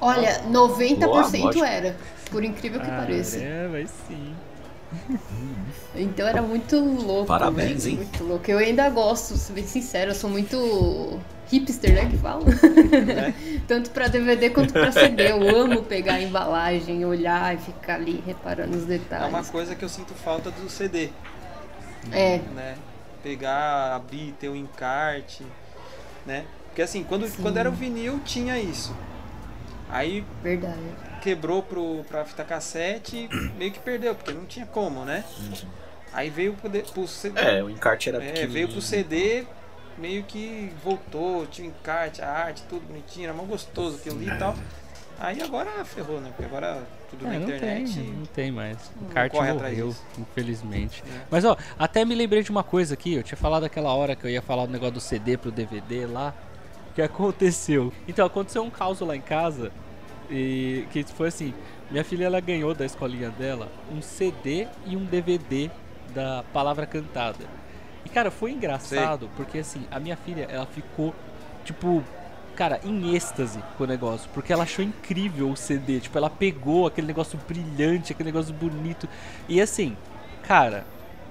Olha, 90% Lógico. era. Por incrível que pareça. É, vai sim. Então era muito louco. Parabéns, né? hein? Muito louco. Eu ainda gosto, ser bem sincero, eu sou muito hipster, né? Que fala. Né? <laughs> Tanto pra DVD quanto pra CD. Eu amo pegar a embalagem, olhar e ficar ali reparando os É uma detalhes. coisa que eu sinto falta do CD. É, né? Pegar, abrir, ter o encarte, né? Porque assim, quando, Sim. quando era o vinil tinha isso. Aí verdade. quebrou pro, pra fita cassete <clears throat> meio que perdeu, porque não tinha como, né? Aí veio pro, pro CD. É, o encarte era é, veio pro CD, meio que voltou, tinha o encarte, a arte, tudo bonitinho, era mó gostoso aquilo ali e tal. Aí agora ferrou, né? Porque agora tudo É, na não internet. tem, não tem mais. O kart corre atrás morreu, disso. infelizmente. É. Mas ó, até me lembrei de uma coisa aqui, eu tinha falado aquela hora que eu ia falar do negócio do CD pro DVD lá. Que aconteceu? Então, aconteceu um caos lá em casa. E que foi assim, minha filha ela ganhou da escolinha dela um CD e um DVD da palavra cantada. E cara, foi engraçado, porque assim, a minha filha, ela ficou tipo, cara, em êxtase com o negócio, porque ela achou incrível o CD, tipo, ela pegou aquele negócio brilhante, aquele negócio bonito. E assim, cara,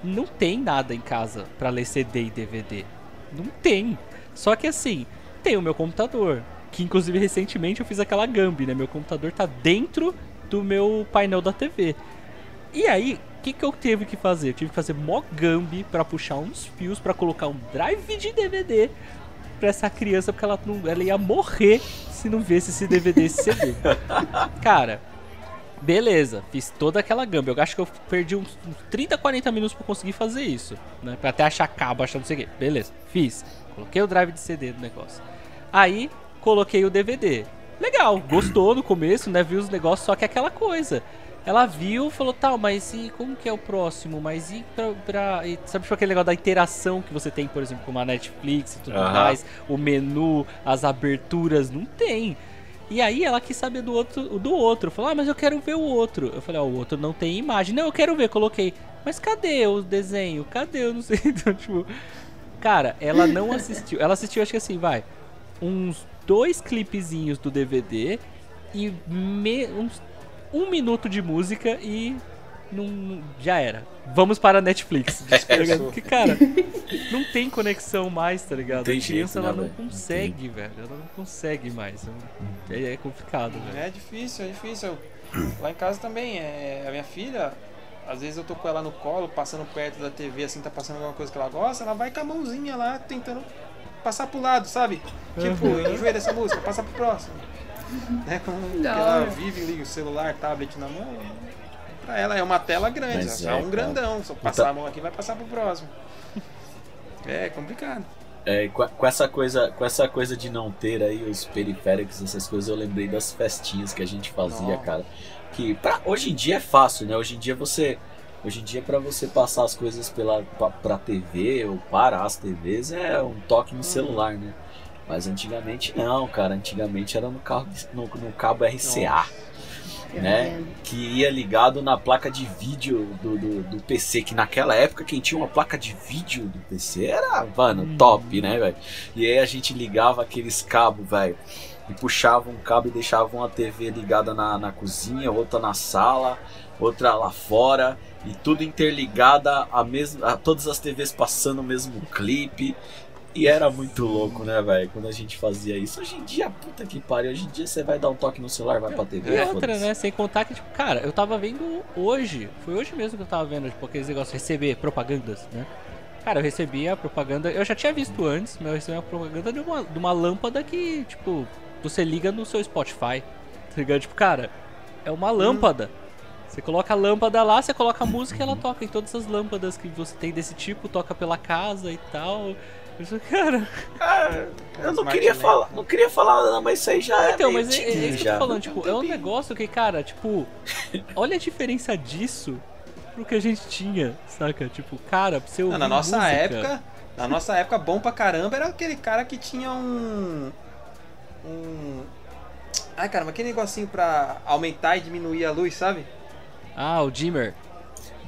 não tem nada em casa pra ler CD e DVD. Não tem. Só que assim, tem o meu computador, que inclusive recentemente eu fiz aquela gambi, né? Meu computador tá dentro do meu painel da TV. E aí, o que, que eu tive que fazer? Eu tive que fazer mó gambi pra puxar uns fios pra colocar um drive de DVD pra essa criança, porque ela, não, ela ia morrer se não visse esse DVD esse CD. <laughs> Cara, beleza, fiz toda aquela gamba. Eu acho que eu perdi uns, uns 30, 40 minutos pra conseguir fazer isso, né? Pra até achar cabo, achar não sei o quê. Beleza, fiz. Coloquei o drive de CD no negócio. Aí, coloquei o DVD. Legal, gostou no começo, né? Viu os negócios, só que é aquela coisa. Ela viu, falou, tal, mas e como que é o próximo? Mas e pra. pra e, sabe tipo aquele negócio da interação que você tem, por exemplo, com a Netflix e tudo Aham. mais? O menu, as aberturas, não tem. E aí ela quis saber do outro, do outro. Falou, ah, mas eu quero ver o outro. Eu falei, ó, o outro não tem imagem. Não, eu quero ver, coloquei. Mas cadê o desenho? Cadê? Eu não sei. <laughs> Então, tipo. Cara, ela não assistiu. Ela assistiu, acho que assim, vai. Uns dois clipezinhos do DVD e me- uns um minuto de música e não, já era. Vamos para a Netflix. <laughs> ligado? Porque, cara, não tem conexão mais, tá ligado? Tem a criança jeito, né, ela não? Não consegue, velho. Ela não consegue mais. É, é complicado, velho. É difícil, é difícil. Lá em casa também, é, a minha filha, às vezes eu tô com ela no colo, passando perto da TV, assim, tá passando alguma coisa que ela gosta, ela vai com a mãozinha lá, tentando passar pro lado, sabe? Tipo, Uhum. enjoei dessa música, passa pro próximo. Né? Da ela vive ali, o celular, tablet na mão, pra ela é uma tela grande, Mas é, é, um cara. grandão, só passar Então- a mão aqui vai passar pro próximo. É complicado. É, com, com essa coisa, com essa coisa de não ter aí os periféricos, essas coisas, eu lembrei das festinhas que a gente fazia, Nossa. cara. Que pra, hoje em dia é fácil, né? Hoje em dia você, hoje em dia para você passar as coisas pela pra, pra TV ou para as TVs é um toque no celular, né? Mas antigamente não, cara. Antigamente era no, carro, no, no cabo RCA. né? que ia ligado na placa de vídeo do, do, do PC, que naquela época quem tinha uma placa de vídeo do PC era, mano, Hum. top, né, velho? E aí a gente ligava aqueles cabos, velho, e puxava um cabo e deixava uma TV ligada na, na cozinha, outra na sala, outra lá fora, e tudo interligada, a mesma, a, todas as TVs passando o mesmo clipe. E era muito louco, né, velho? Quando a gente fazia isso. Hoje em dia, puta que pariu. Hoje em dia você vai dar um toque no celular, vai pra TV. E outra, né? Sem contar que, tipo, cara, eu tava vendo hoje, foi hoje mesmo que eu tava vendo, tipo, aqueles negócios de receber propagandas, né? Cara, eu recebi a propaganda, eu já tinha visto antes, mas eu recebi uma propaganda de uma, de uma lâmpada que, tipo, você liga no seu Spotify, tá ligado? Tipo, cara, é uma lâmpada. Você coloca a lâmpada lá, você coloca a música e ela toca. E todas as lâmpadas que você tem desse tipo toca pela casa e tal. Eu falei, cara, Eu não queria Lamp. falar, não queria falar nada, mas isso aí já é Então, mas é, é isso que eu tô falando, tipo, é um negócio que, cara, tipo, <laughs> olha a diferença disso pro que a gente tinha, saca? Tipo, cara, pra você ouvir Não, na nossa música- época, na nossa época, bom pra caramba era aquele cara que tinha um. Um. Ai caramba, aquele negocinho pra aumentar e diminuir a luz, sabe? Ah, o Dimmer.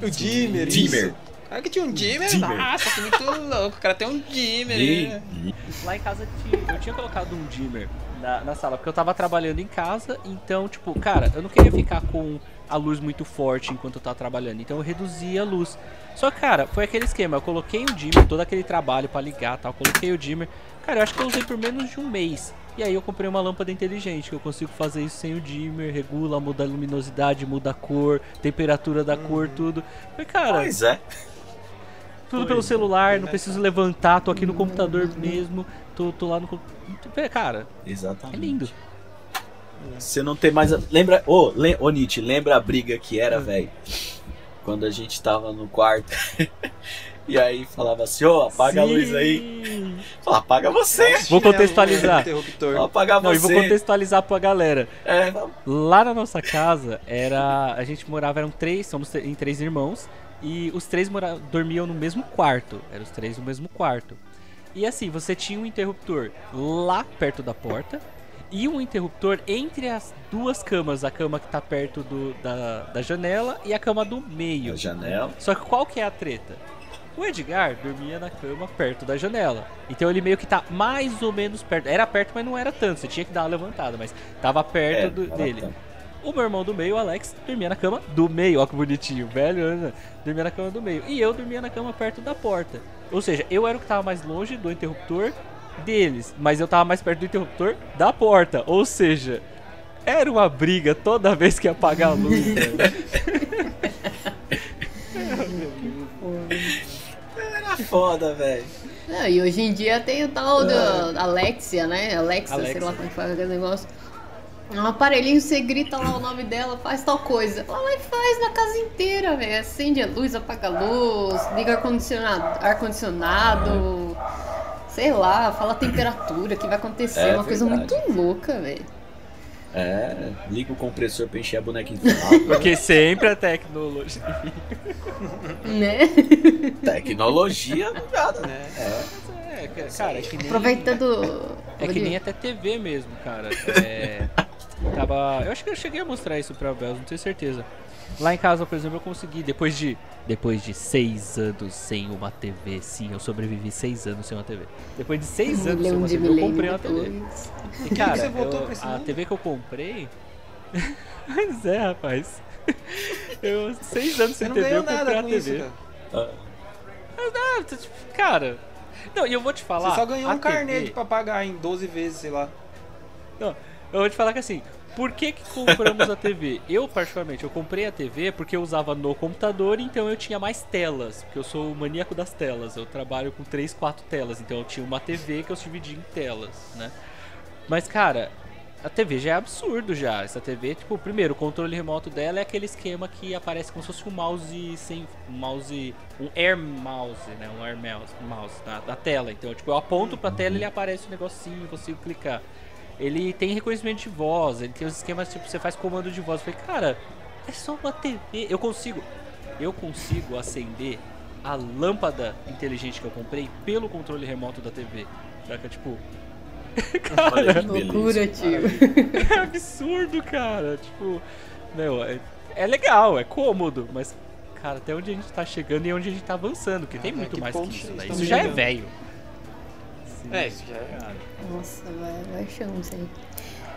O dimmer. Dimmer. Cara que tinha um dimmer, Dimmer. nossa, que muito louco. O cara tem um dimmer. né? Lá em casa tinha- eu tinha colocado um dimmer na, na sala, porque eu tava trabalhando em casa, então, tipo, cara, eu não queria ficar com a luz muito forte enquanto eu tava trabalhando, então eu reduzia a luz. Só que, cara, foi aquele esquema, eu coloquei um dimmer, todo aquele trabalho pra ligar e tal, coloquei o dimmer. Cara, eu acho que eu usei por menos de um mês. E aí eu comprei uma lâmpada inteligente, que eu consigo fazer isso sem o dimmer, regula, muda a luminosidade, muda a cor, temperatura da cor, tudo. Falei, cara, Pois é. tudo Pois pelo é. celular, não preciso levantar, tô aqui no computador mesmo, tô, tô lá no. Cara, é Exatamente. lindo. Você não tem mais. a- Lembra. Ô, lem... ô Nietzsche, lembra a briga que Hum. era, velho? Quando a gente tava no quarto. <laughs> e aí falava assim, ô, apaga a luz aí. Fala, paga você. Vou contextualizar. Interruptor. Vou pagar Não, e vou você. contextualizar pra galera. É, Lá na nossa casa, era. A gente morava, eram três, somos em três irmãos. E os três mora, dormiam no mesmo quarto. Eram os três no mesmo quarto. E assim, você tinha um interruptor lá perto da porta. E um interruptor entre as duas camas. A cama que tá perto do, da, da janela e a cama do meio. a janela. Só que qual que é a treta? O Edgar dormia na cama perto da janela. Então ele meio que tá mais ou menos perto. Era perto, mas não era tanto. Você tinha que dar uma levantada, mas tava perto É, do- dele. tanto. O meu irmão do meio, o Alex, dormia na cama do meio. Ó que bonitinho, velho. né? Dormia na cama do meio. E eu dormia na cama perto da porta. Ou seja, eu era o que tava mais longe do interruptor deles. Mas eu tava mais perto do interruptor da porta. Ou seja, era uma briga toda vez que ia apagar a luz. <laughs> foda, velho. Não, e hoje em dia tem o tal da Alexia, né? Alexa, sei Alexa. lá como é que faz aquele negócio. É um aparelhinho, você grita lá o nome dela, faz tal coisa. Ela vai e faz na casa inteira, velho. Acende a luz, apaga a luz, liga ar-condicionado, ar-condicionado. Sei lá, fala a temperatura, o que vai acontecer. É É uma coisa verdade. muito louca, velho. É, liga o compressor pra encher a boneca inflável. <laughs> Porque sempre a tecnologia. Né? Tecnologia nada, né? É. É, cara, é que nem. Aproveitando. É que nem até TV mesmo, cara. É, tava. Eu acho que eu cheguei a mostrar isso pra Bel, não tenho certeza. Lá em casa, por exemplo, eu consegui, depois de. Depois de seis anos sem uma TV, sim, eu sobrevivi seis anos sem uma TV. Depois de seis anos sem uma de TV, eu comprei uma TV. E cara, você voltou eu- a? TV que eu comprei. <laughs> Pois é, rapaz. Eu, seis anos sem TV, eu comprei nada a TV. isso, cara. Ah, tipo, cara. Não, e eu vou te falar. Você só ganhou um carnê TV pra pagar em 12 vezes, sei lá. Não, eu vou te falar que assim, por que que compramos a TV? Eu, particularmente, eu comprei a TV porque eu usava no computador, então eu tinha mais telas, porque eu sou o maníaco das telas. Eu trabalho com 3, 4 telas, então eu tinha uma TV que eu dividia em telas, né? Mas, cara, a TV já é absurdo já. Essa TV, tipo, primeiro, o controle remoto dela é aquele esquema que aparece como se fosse um mouse sem. Um mouse. Um air mouse, né? Um air mouse, mouse na, na tela. Então, tipo, eu aponto pra tela e ele aparece o negocinho, eu consigo clicar. Ele tem reconhecimento de voz, ele tem os esquemas, tipo, você faz comando de voz. Eu falei, cara, é só uma TV. Eu consigo. Eu consigo acender a lâmpada inteligente que eu comprei pelo controle remoto da TV. Saca, tipo, <laughs> Olha que. Loucura, tio. <laughs> é absurdo, cara. Tipo, meu, é, é legal, é cômodo, mas, cara, até onde a gente tá chegando e onde a gente tá avançando, porque tem Até muito que mais que isso, né? Isso já é velho. Sim, É, isso já é. Nossa, vai, vai chão isso aí.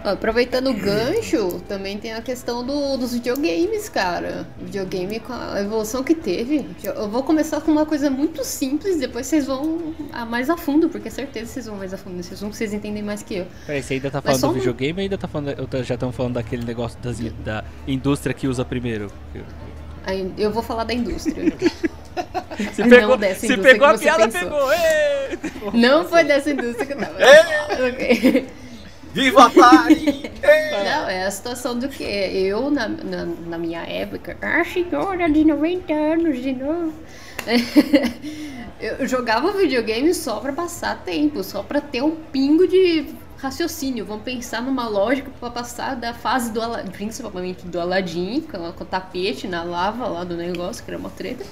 Aproveitando o gancho, também tem a questão do- dos videogames, cara. Videogame com a evolução que teve. Eu vou começar com uma coisa muito simples, depois vocês vão a- mais a fundo, porque é certeza que vocês vão mais a fundo nesse assunto, vocês entendem mais que eu. Peraí, você ainda tá falando do um- videogame ou ainda tá falando, já estão falando daquele negócio das, da indústria que usa primeiro? Eu vou falar da indústria. <laughs> Não pegou, indústria pegou a piada, pensou. pegou! Ê! Não foi dessa indústria que eu tava. Ok. Viva a! <laughs> Não, é a situação do que eu, na, na, na minha época, a senhora de 90 anos de novo. <laughs> eu jogava videogame só pra passar tempo, só pra ter um pingo de raciocínio. Vamos pensar numa lógica pra passar da fase do Aladdin, principalmente do Aladdin, com, o tapete na lava lá do negócio, que era uma treta.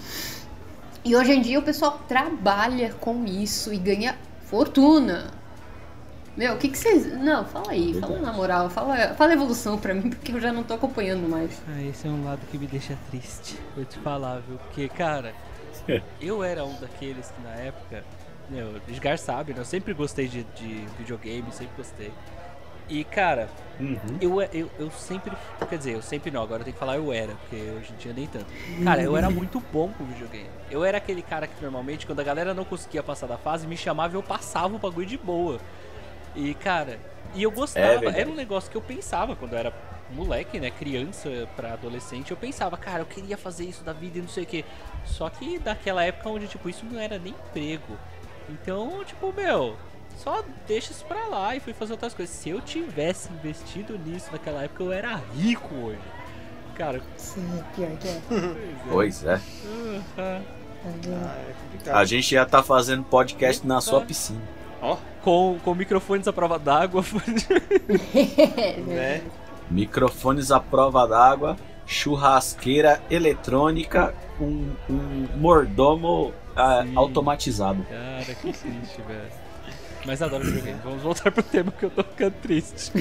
E hoje em dia o pessoal trabalha com isso e ganha fortuna. Meu, o que que vocês. Não, fala aí, fala Verdade. na moral, fala, fala a evolução pra mim, porque eu já não tô acompanhando mais. Ah, esse é um lado que me deixa triste, vou te falar, viu? Porque, cara, eu era um daqueles que na época, meu, o Edgar sabe, né? Eu sempre gostei de, de videogame, sempre gostei. E, cara, Uhum. eu, eu, eu sempre. Quer dizer, eu sempre não, agora eu tenho que falar eu era, porque hoje em dia nem tanto. Cara, eu era muito bom com videogame. Eu era aquele cara que normalmente, quando a galera não conseguia passar da fase, me chamava e eu passava o bagulho de boa. E, cara, e eu gostava, verdade. era um negócio que eu pensava quando eu era moleque, né, criança pra adolescente, eu pensava, cara, eu queria fazer isso da vida e não sei o que. Só que daquela época onde, tipo, isso não era nem emprego. Então, tipo, meu, só deixa isso pra lá e fui fazer outras coisas. Se eu tivesse investido nisso naquela época, eu era rico hoje. Cara, Sim, pior que é. <laughs> Pois é. ah, Ah, é complicado. A gente já tá fazendo podcast na sua piscina. Ó, Com, com microfones à prova d'água. <laughs> né? Microfones à prova d'água, churrasqueira eletrônica, um, um mordomo ah, Sim. automatizado. Cara, que triste, velho. Mas adoro videogame. Vamos voltar pro tema que eu tô ficando triste.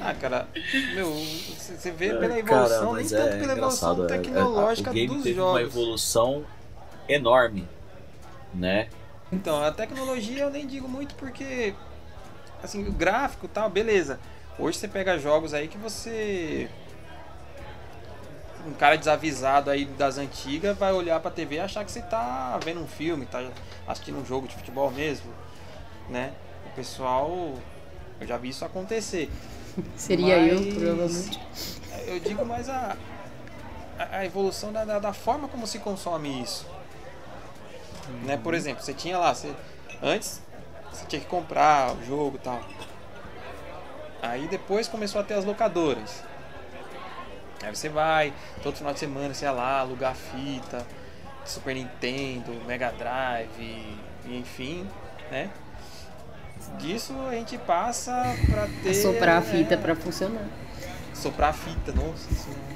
Ah, cara, meu, você vê pela Cara, evolução, nem mas tanto é pela evolução é- é- tecnológica o game dos teve uma jogos. evolução enorme, né? Então, a tecnologia eu nem digo muito porque, assim, o gráfico e tal, beleza. Hoje você pega jogos aí que você. Um cara desavisado aí das antigas vai olhar pra TV e achar que você tá vendo um filme, tá assistindo um jogo de futebol mesmo, né? O pessoal. Eu já vi isso acontecer. Seria eu, Mas- provavelmente. Eu digo mais a, a, evolução da, da, da forma como se consome isso. Né? Por exemplo, você tinha lá, você, antes você tinha que comprar o jogo e tal. Aí depois começou a ter as locadoras. Aí você vai, todo final de semana você ia lá, alugar fita, Super Nintendo, Mega Drive, enfim, né? Disso a gente passa pra ter. Soprar a fita né, pra funcionar. Soprar a fita, nossa senhora.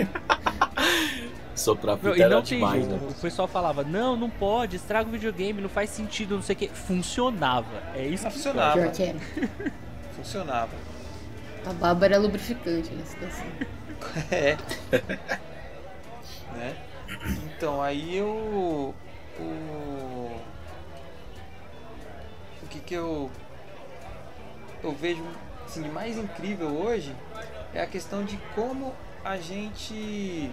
<laughs> Soprar Meu, fita era não demais, jeito. né? O pessoal falava, não, não pode, estraga o videogame, não faz sentido, não sei o que. Funcionava. É isso que funcionava. Era. Funcionava. A baba era lubrificante na situação. <laughs> É. né? Então, aí eu. O. O que que eu. Eu vejo assim, de mais incrível hoje é a questão de como a gente.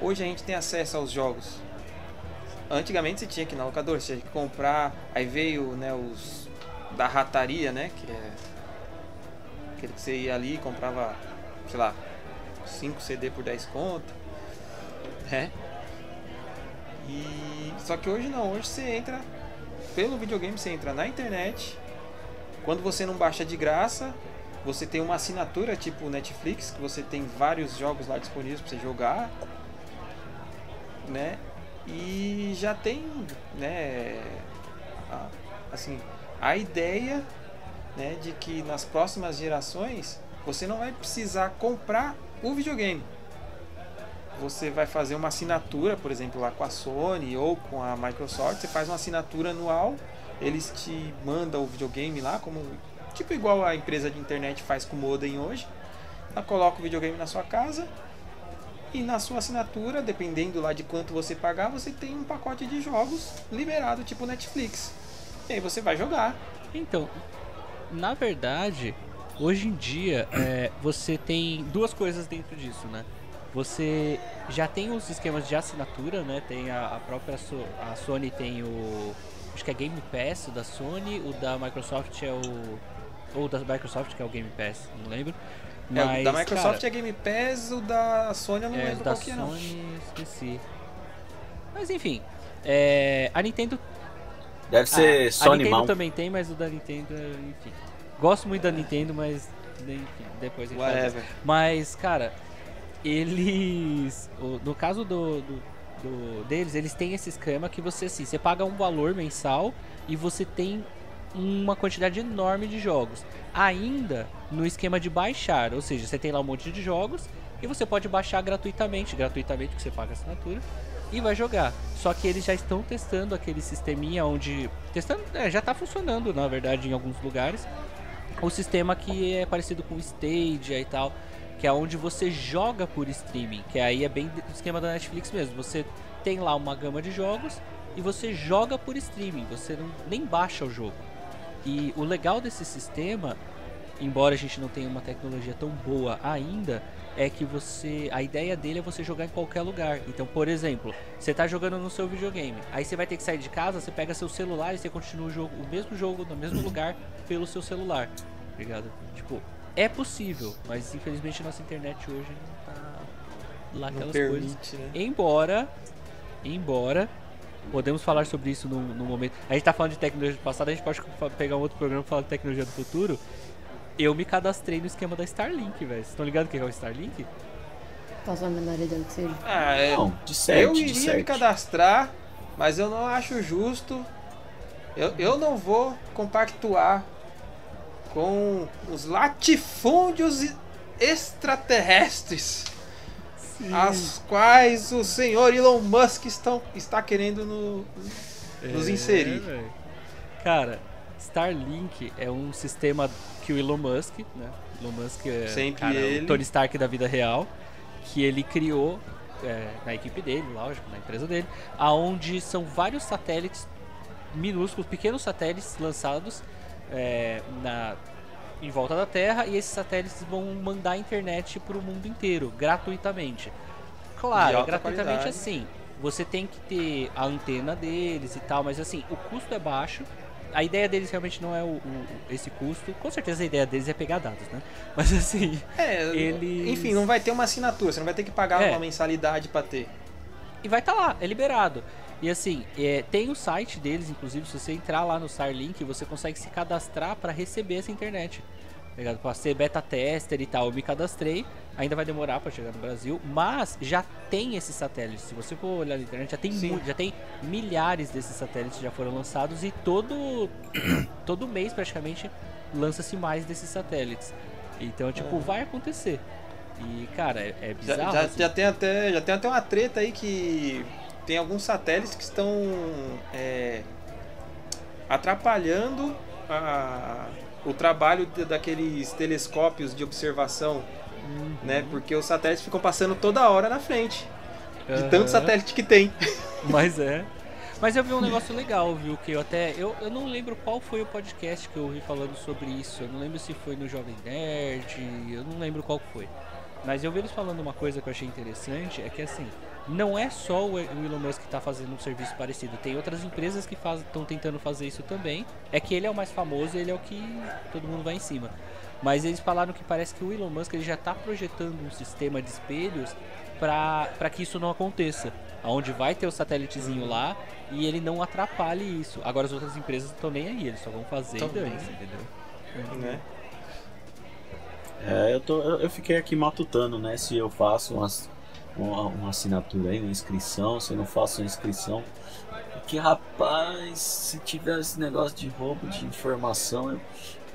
Hoje a gente tem acesso aos jogos. Antigamente você tinha que ir na locadora, você tinha que comprar. Aí veio né, os. Da rataria, né? Que é. Aquele que você ia ali e comprava, sei lá, 5 CD por 10 conto, né? E só que hoje não, hoje você entra pelo videogame, você entra na internet. Quando você não baixa de graça, você tem uma assinatura tipo Netflix, que você tem vários jogos lá disponíveis para você jogar, né? E já tem, né, a- assim, a ideia, né, de que nas próximas gerações você não vai precisar comprar o videogame. Você vai fazer uma assinatura, por exemplo, lá com a Sony ou com a Microsoft, você faz uma assinatura anual, eles te mandam o videogame lá, como tipo igual a empresa de internet faz com o modem hoje. Ela coloca o videogame na sua casa e na sua assinatura, dependendo lá de quanto você pagar, você tem um pacote de jogos liberado, tipo Netflix. E aí você vai jogar. Então, na verdade, hoje em dia, é, você tem duas coisas dentro disso, né? Você já tem os esquemas de assinatura, né? Tem a, a própria So- a Sony tem o acho que é Game Pass da Sony, o da Microsoft é o ou da Microsoft que é o Game Pass, não lembro. É, o Mas, da Microsoft cara, é Game Pass, o da Sony eu não é, lembro da qual que é não. Sony, esqueci. Mas enfim, é, a Nintendo Deve ser ah, a Sony Nintendo Mount. também tem, mas o da Nintendo, enfim. Gosto muito da Nintendo, mas enfim, depois a gente. Whatever. Mas, cara, eles. No caso do, do- do- deles, eles têm esse esquema que você assim, você paga um valor mensal e você tem uma quantidade enorme de jogos. Ainda no esquema de baixar, ou seja, você tem lá um monte de jogos e você pode baixar gratuitamente, gratuitamente que você paga a assinatura e vai jogar. Só que eles já estão testando aquele sisteminha onde testando, é, já está funcionando, na verdade, em alguns lugares. O sistema que é parecido com o Stadia e tal, que é onde você joga por streaming, que aí é bem do esquema da Netflix mesmo. Você tem lá uma gama de jogos e você joga por streaming, você não, nem baixa o jogo. E o legal desse sistema, embora a gente não tenha uma tecnologia tão boa ainda, é que você. A ideia dele é você jogar em qualquer lugar. Então, por exemplo, você está jogando no seu videogame, aí você vai ter que sair de casa, você pega seu celular e você continua o jogo, o mesmo jogo no mesmo lugar pelo seu celular. Obrigado. Tipo, é possível, mas infelizmente nossa internet hoje não tá lá Não aquelas coisas. permite, né? Embora, embora, podemos falar sobre isso no, no momento. A gente tá falando de tecnologia do passado, a gente pode pegar um outro programa e falar de tecnologia do futuro. Eu me cadastrei no esquema da Starlink, velho. Vocês estão ligados o que é o Starlink? Faço a menor ideia do que seja. Ah, é. Não, de certo, eu de iria me cadastrar mas eu não acho justo. Eu, eu não vou compactuar com os latifúndios extraterrestres as quais o senhor Elon Musk estão, está querendo no, nos É, inserir. Cara, Starlink é um sistema que o Elon Musk, né? Elon Musk é Sempre cara, ele. o Tony Stark da vida real, que ele criou é, na equipe dele, lógico, na empresa dele, aonde são vários satélites minúsculos, pequenos satélites lançados é, na em volta da Terra e esses satélites vão mandar internet para o mundo inteiro gratuitamente. Claro, gratuitamente qualidade. assim. Você tem que ter a antena deles e tal, mas assim, o custo é baixo. A ideia deles realmente não é o, o- esse custo. Com certeza a ideia deles é pegar dados, né? <laughs> Mas assim, É, Eles- enfim, não vai ter uma assinatura, você não vai ter que pagar É. uma mensalidade pra ter. e vai estar lá, é liberado. E assim, é, tem o site deles, inclusive, se você entrar lá no Starlink, você consegue se cadastrar para receber essa internet. Tá Ligado? Pra ser beta tester e tal, eu me cadastrei. Ainda vai demorar para chegar no Brasil, mas já tem esses satélites. Se você for olhar na internet, já tem, já tem milhares desses satélites que já foram lançados e todo <coughs> todo mês praticamente lança-se mais desses satélites. Então, tipo, vai acontecer. E, cara, é, é Já, bizarro. já, assim. já tem até, já tem até uma treta aí que tem alguns satélites que estão é, atrapalhando a- o trabalho de- daqueles telescópios de observação, Uhum. né? Porque os satélites ficam passando toda hora na frente. De Aham. tanto satélite que tem. <laughs> Mas é. Mas eu vi um <laughs> negócio legal, viu? Que eu até. Eu, eu não lembro qual foi o podcast que eu ouvi falando sobre isso. Eu não lembro se foi no Jovem Nerd. Eu não lembro qual foi. Mas eu vi eles falando uma coisa que eu achei interessante: é que assim, não é só o Elon Musk que está fazendo um serviço parecido. Tem outras empresas que estão tentando fazer isso também. É que ele é o mais famoso e ele é o que todo mundo vai em cima. Mas eles falaram que parece que o Elon Musk ele já está projetando um sistema de espelhos para que isso não aconteça. Onde vai ter o satélitezinho lá e ele não atrapalhe isso. Agora as outras empresas não estão nem aí, eles só vão fazer Tão e dane entendeu? Né? É, eu, tô, eu, eu fiquei aqui matutando, né? Se eu faço umas- uma, uma assinatura aí, uma inscrição, se eu não faço uma inscrição. Porque, rapaz, se tiver esse negócio de roubo de informação, eu-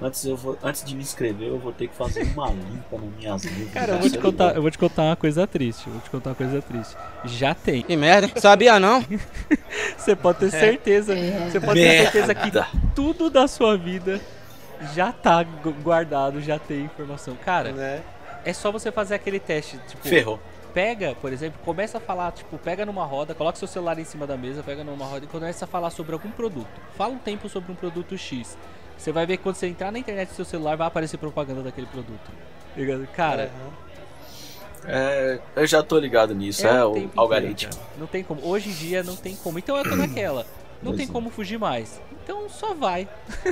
antes, eu vou, antes de me inscrever, eu vou ter que fazer uma <laughs> limpa nas minhas nuvens. Cara, eu vou te contar, eu vou te contar uma coisa triste. Eu vou te contar uma coisa triste. Já tem. Que merda, sabia não? <laughs> Você pode ter certeza. É. Você pode ter certeza que Merda. tudo da sua vida já tá gu- guardado, já tem informação. Cara, Né? é só você fazer aquele teste, tipo, Ferrou. Pega, por exemplo, começa a falar, tipo, pega numa roda, coloca seu celular em cima da mesa, pega numa roda e começa a falar sobre algum produto. Fala um tempo sobre um produto X. Você vai ver que quando você entrar na internet do seu celular vai aparecer propaganda daquele produto. Ligado? Cara. É, eu já tô ligado nisso, é, o o inteiro, algoritmo. cara. Não tem como. Hoje em dia não tem como. Então eu tô naquela. Não Pois tem é. como fugir mais. Então só vai.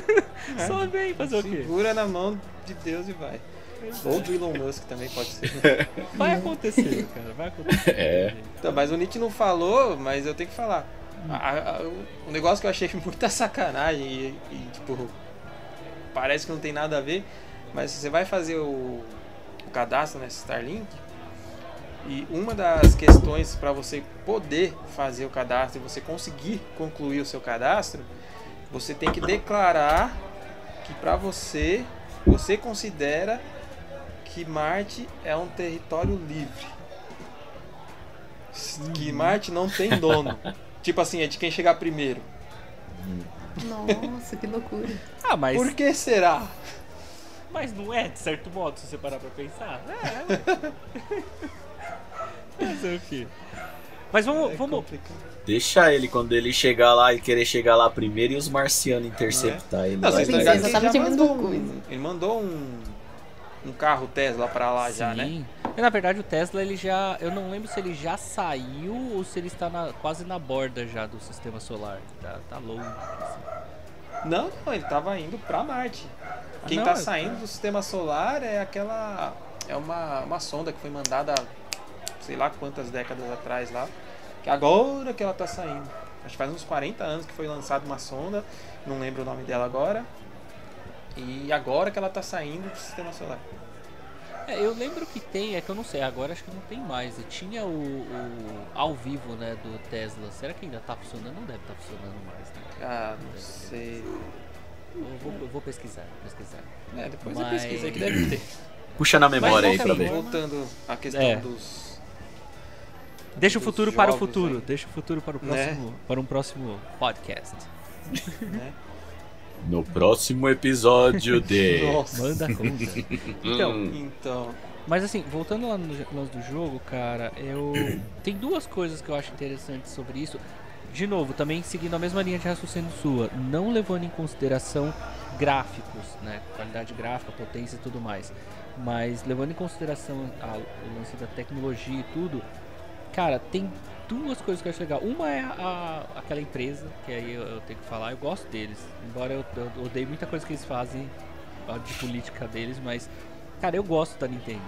<laughs> só vem fazer o quê? Segura na mão de Deus e vai. Ou do Elon Musk também pode ser. <laughs> Vai acontecer, cara. Vai acontecer. É. Então, mas o Nietzsche não falou, mas eu tenho que falar. A- a- o- um negócio que eu achei <laughs> muita sacanagem e, e, tipo, parece que não tem nada a ver, mas você vai fazer o, o cadastro nessa Starlink e uma das questões para você poder fazer o cadastro e você conseguir concluir o seu cadastro, você tem que declarar que para você, você considera que Marte é um território livre. Que Marte não tem dono. <laughs> tipo assim, é de quem chegar primeiro. Nossa, que loucura. Ah, mas, Por que será? mas não é, de certo modo, se você parar pra pensar. É. Fazer <laughs> o quê? Mas vamos, É vamos, complicado. Deixa ele quando ele chegar lá e querer chegar lá primeiro e os marcianos interceptar ele. Não, ele exatamente já a mesma mandou coisa. um, Ele mandou um, um carro Tesla pra lá já, né? Sim. E, na verdade o Tesla ele já, eu não lembro se ele já saiu ou se ele está na- quase na borda já do sistema solar. Tá, tá longe. assim. Não, não, ele tava indo pra Marte. Quem não, tá é- saindo do sistema solar é aquela. É uma, uma sonda que foi mandada sei lá quantas décadas atrás lá. Que agora que ela tá saindo. Acho que faz uns 40 anos que foi lançada uma sonda. Não lembro o nome dela agora. E agora que ela tá saindo do sistema solar. É, eu lembro que tem, é que eu não sei, agora acho que não tem mais. E tinha o, o ao vivo, né, do Tesla. Será que ainda tá funcionando? Não deve estar tá funcionando mais, né? Ah, não sei. Eu vou, eu vou pesquisar, pesquisar. É, depois Mas- eu pesquisa aí que deve ter. Puxa na memória aí pra ver. Voltando à questão É. dos. Deixa o futuro para o futuro. aí, Deixa o futuro para o Né? próximo, para um próximo podcast. né? <laughs> No próximo episódio de. <laughs> Nossa. Manda conta. <laughs> Então, Hum. Então. Mas assim, voltando lá no lance do jogo, cara, eu. <coughs> Tem duas coisas que eu acho interessantes sobre isso. De novo, também seguindo a mesma linha de raciocínio sua, não levando em consideração gráficos, né? Qualidade gráfica, potência e tudo mais. Mas levando em consideração a- o lance da tecnologia e tudo, cara, tem duas coisas que eu acho legal. Uma é a, aquela empresa, que aí eu, eu tenho que falar, eu gosto deles. Embora eu, eu odeie muita coisa que eles fazem ó, de política deles, mas Cara, eu gosto da Nintendo.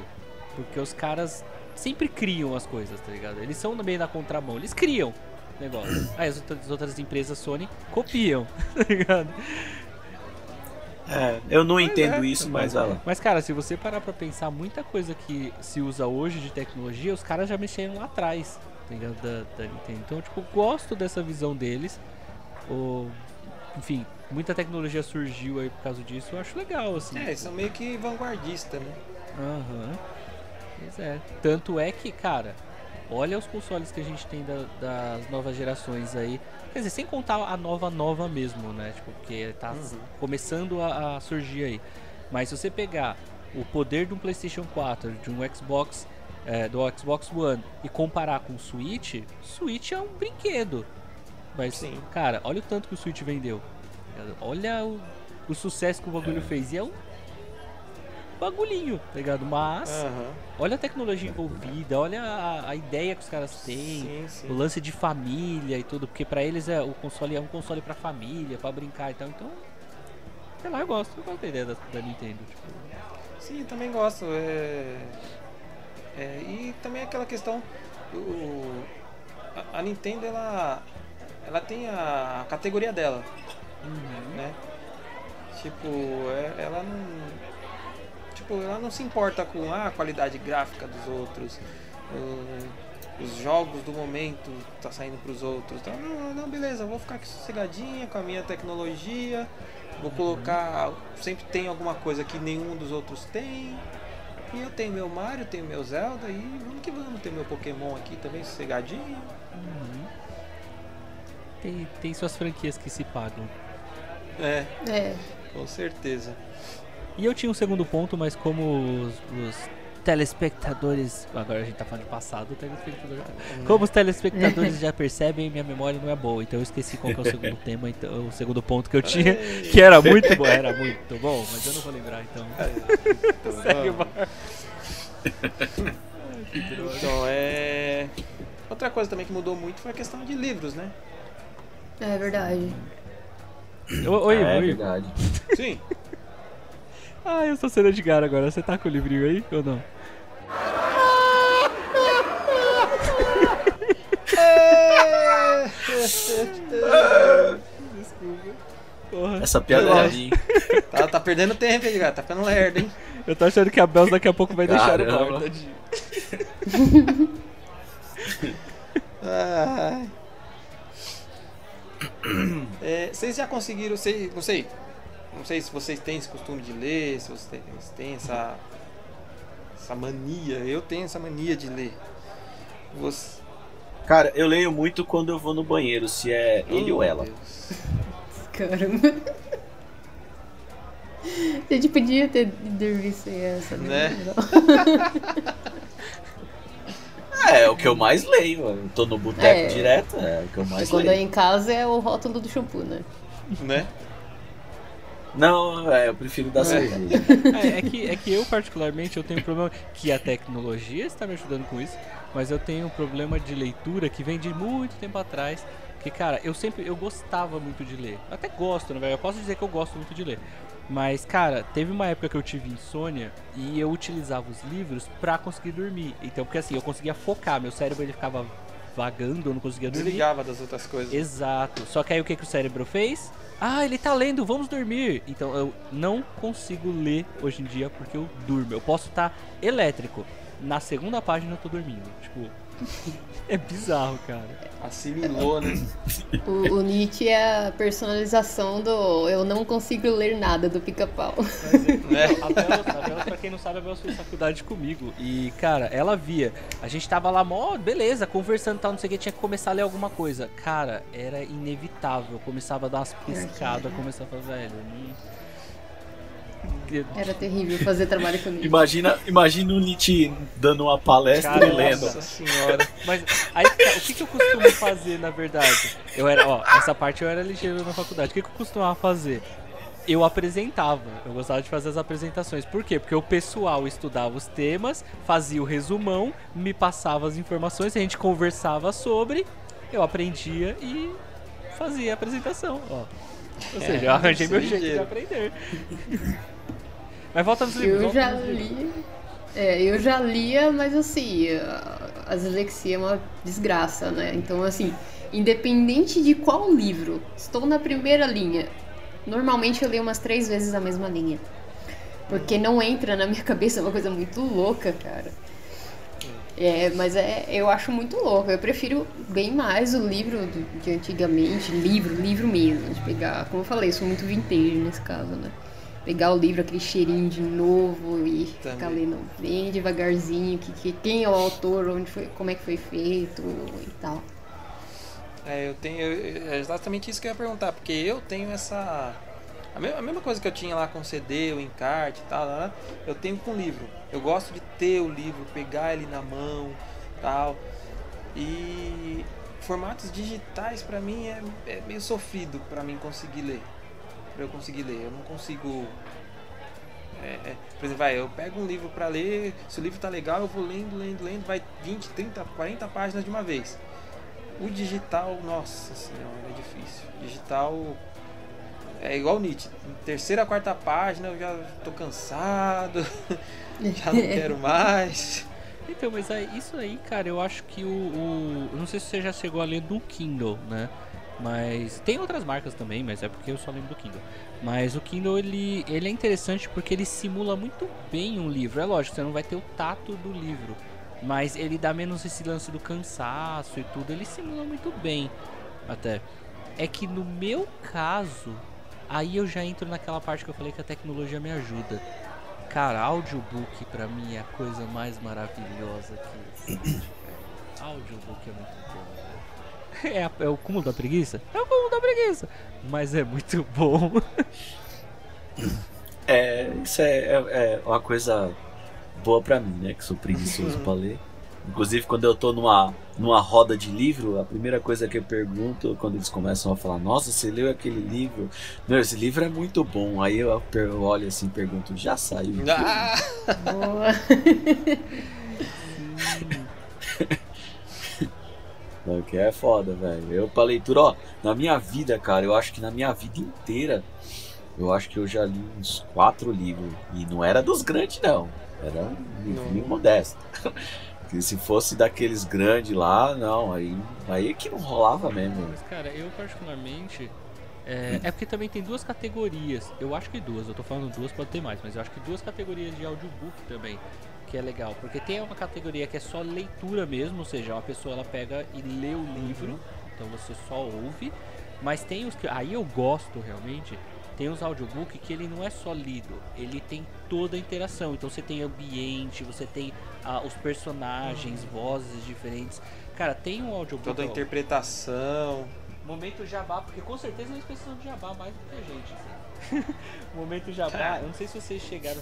Porque os caras sempre criam as coisas, tá ligado? Eles são no meio da contramão, eles criam negócio. <coughs> Aí as outras, as outras empresas Sony copiam, <laughs> tá ligado? É, eu não entendo é, isso, mas vai lá. Mas, cara, se você parar pra pensar, muita coisa que se usa hoje de tecnologia, os caras já mexeram lá atrás, tá ligado? Da, da Nintendo. Então, tipo, gosto dessa visão deles. O, enfim, muita tecnologia surgiu aí por causa disso, eu acho legal, assim. É, são meio que vanguardistas, né? Aham. Pois é. Tanto é que, cara, olha os consoles que a gente tem da- das novas gerações aí. Quer dizer, sem contar a nova nova mesmo, né? Tipo, porque tá Uhum. começando a, a surgir aí. Mas se você pegar o poder de um PlayStation 4, de um Xbox, é, do Xbox One e comparar com o Switch, Switch é um brinquedo. Mas, Sim. cara, olha o tanto que o Switch vendeu. Olha o, o sucesso que o bagulho fez. E é um bagulhinho, tá ligado? Mas, Aham. olha a tecnologia envolvida, olha a, a ideia que os caras têm. Sim, O sim. lance de família e tudo, porque pra eles é o console é um console pra família, pra brincar e tal. Então, sei lá, eu gosto, eu gosto da ideia da, da Nintendo. Tipo, Sim, também gosto. É... é, e também aquela questão. O... A, a Nintendo ela, ela tem a categoria dela, né? Tipo, é- ela não. Tipo, ela não se importa com a qualidade gráfica dos outros, os jogos do momento tá saindo pros outros. Então, não, não, beleza, vou ficar aqui sossegadinha com a minha tecnologia, vou colocar. Sempre tem alguma coisa que nenhum dos outros tem. E eu tenho meu Mario, tenho meu Zelda e vamos que vamos ter meu Pokémon aqui também sossegadinho. tem, tem suas franquias que se pagam. É, É. com certeza. E eu tinha um segundo ponto, mas como os, os telespectadores. Agora a gente tá falando de passado, telespectador. Como os telespectadores já percebem, minha memória não é boa. Então eu esqueci qual que é o segundo <laughs> tema, então, o segundo ponto que eu tinha, que era muito bom. Era muito bom, mas eu não vou lembrar, então. <laughs> Então, Segue. Então, é. Outra coisa também que mudou muito foi a questão de livros, né? É verdade. Oi, é oi. verdade. Sim. <laughs> Ah, eu sou sendo Edgar agora. Você tá com o livrinho aí ou não? Essa piada é. Tá, tá perdendo tempo, hein, cara? Tá ficando lerdo, hein? Eu tô achando que a Bells daqui a pouco vai deixar Caramba. bar, tadinho. <laughs> Ai. É, vocês já conseguiram, sei, não sei, não sei se vocês têm esse costume de ler, se vocês têm, se têm essa, essa mania. Eu tenho essa mania de ler. Você... Cara, eu leio muito quando eu vou no banheiro, se é ele Oh, ou ela. Deus. Caramba. <laughs> A gente podia ter dormido sem essa, né? Né? <laughs> É, é o que eu mais leio. Eu tô no boteco É. direto, é o que eu mais Quando é leio. em casa é o rótulo do shampoo, né? Né? Não, é, eu prefiro dar cerveja. É, é que, é que eu, particularmente, eu tenho um problema que a tecnologia está me ajudando com isso, mas eu tenho um problema de leitura que vem de muito tempo atrás. Que, cara, eu sempre, eu gostava muito de ler. Eu até gosto, né, velho? Eu posso dizer que eu gosto muito de ler. Mas, cara, teve uma época que eu tive insônia e eu utilizava os livros pra conseguir dormir. Então, porque assim, eu conseguia focar, meu cérebro ele ficava vagando, eu não conseguia dormir. Desligava das outras coisas. Exato. Só que aí o que, que o cérebro fez? Ah, ele tá lendo, vamos dormir. Então eu não consigo ler hoje em dia porque eu durmo. Eu posso estar elétrico. Na segunda página eu tô dormindo. Tipo, é bizarro, cara. Assimilou, né? O, o Nietzsche é a personalização do eu não consigo ler nada do pica-pau. né? A Bela, a Bela, pra quem não sabe, a Bela fez faculdade comigo. E, cara, ela via. A gente tava lá, mó, beleza, conversando e tal, não sei o que, tinha que começar a ler alguma coisa. Cara, era inevitável. Eu começava a dar umas piscadas, começava a falar, velho, não. <laughs> Era terrível fazer trabalho comigo. Imagina, imagina o Nietzsche dando uma palestra Cara, e lendo. Nossa senhora. Mas aí, tá, o que, que eu costumo fazer, na verdade? Eu era, ó, essa parte eu era ligeiro na faculdade. O que, que eu costumava fazer? Eu apresentava, eu gostava de fazer as apresentações. Por quê? Porque o pessoal estudava os temas, fazia o resumão, me passava as informações, a gente conversava sobre, eu aprendia e fazia a apresentação, ó. Ou seja, eu arranjei meu jeito de aprender. <laughs> Mas volta nos livros. Eu já li. É, eu já lia, mas assim, a a dislexia é uma desgraça, né? Então, assim, independente de qual livro, estou na primeira linha. Normalmente eu leio umas três vezes a mesma linha. Porque não entra na minha <laughs> cabeça, é uma coisa muito louca, cara. É, mas é, eu acho muito louco. Eu prefiro bem mais o livro do- de antigamente, livro, livro mesmo. De pegar, como eu falei, eu sou muito vintage nesse caso, né? Pegar o livro, aquele cheirinho de novo e ficar Também. lendo bem devagarzinho, que, que- quem é o autor, onde foi, como é que foi feito e tal. É, eu tenho. É exatamente isso que eu ia perguntar, porque eu tenho essa. A mesma, a mesma coisa que eu tinha lá com CD, o encarte e tal, eu tenho com livro. Eu gosto de ter o livro, pegar ele na mão tal. E formatos digitais pra mim é, é meio sofrido pra mim conseguir ler. Pra eu conseguir ler. Eu não consigo. é, é, por exemplo, vai, eu pego um livro pra ler, se o livro tá legal, eu vou lendo, lendo, lendo, vai 20, 30, 40 páginas de uma vez. O digital, nossa senhora, é difícil. Digital é igual o Nietzsche. Terceira, quarta página eu já tô cansado, <laughs> já não quero <laughs> mais. Então, mas aí, isso aí, cara, eu acho que o, o- Não sei se você já chegou a ler do Kindle, né? Mas tem outras marcas também, mas é porque eu só lembro do Kindle. Mas o Kindle ele, ele é interessante porque ele simula muito bem um livro. É lógico, você não vai ter o tato do livro, mas ele dá menos esse lance do cansaço e tudo. Ele simula muito bem, até. É que no meu caso, aí eu já entro naquela parte que eu falei que a tecnologia me ajuda. Cara, audiobook pra mim é a coisa mais maravilhosa que existe. audiobook é muito bom. É, a- é o cúmulo da preguiça? É o cúmulo da preguiça. Mas é muito bom. <laughs> É, isso é, é- é uma coisa boa pra mim, né? Que sou preguiçoso pra ler. Inclusive, quando eu tô numa, numa roda de livro, a primeira coisa que eu pergunto quando eles começam a falar: Nossa, você leu aquele livro? Não, esse livro é muito bom. Aí eu, eu olho assim e pergunto: Já saiu? o filme?" Ah, Boa. <laughs> Não, que é foda, velho. Eu pra leitura, ó, na minha vida, cara, eu acho que na minha vida inteira, eu acho que eu já li uns quatro livros. E não era dos grandes, não. Era um Não. modesto. Porque se fosse daqueles grandes lá, não, aí, aí é que não rolava mesmo. Mas, cara, eu particularmente. É, é porque também tem duas categorias. Eu acho que duas, eu tô falando duas, pode ter mais, mas eu acho que duas categorias de audiobook também. Que é legal. Porque tem uma categoria que é só leitura mesmo, ou seja, uma pessoa ela pega e lê o livro, então você só ouve. Mas tem os que. Aí eu gosto realmente. Tem os audiobook que ele não é só lido, ele tem toda a interação. Então você tem ambiente, você tem ah, os personagens, vozes diferentes. Cara, tem um audiobook. toda a interpretação. Momento jabá, porque com certeza eles precisam de jabá mais do que a gente. assim. <laughs> Momento jabá, eu não sei se vocês chegaram,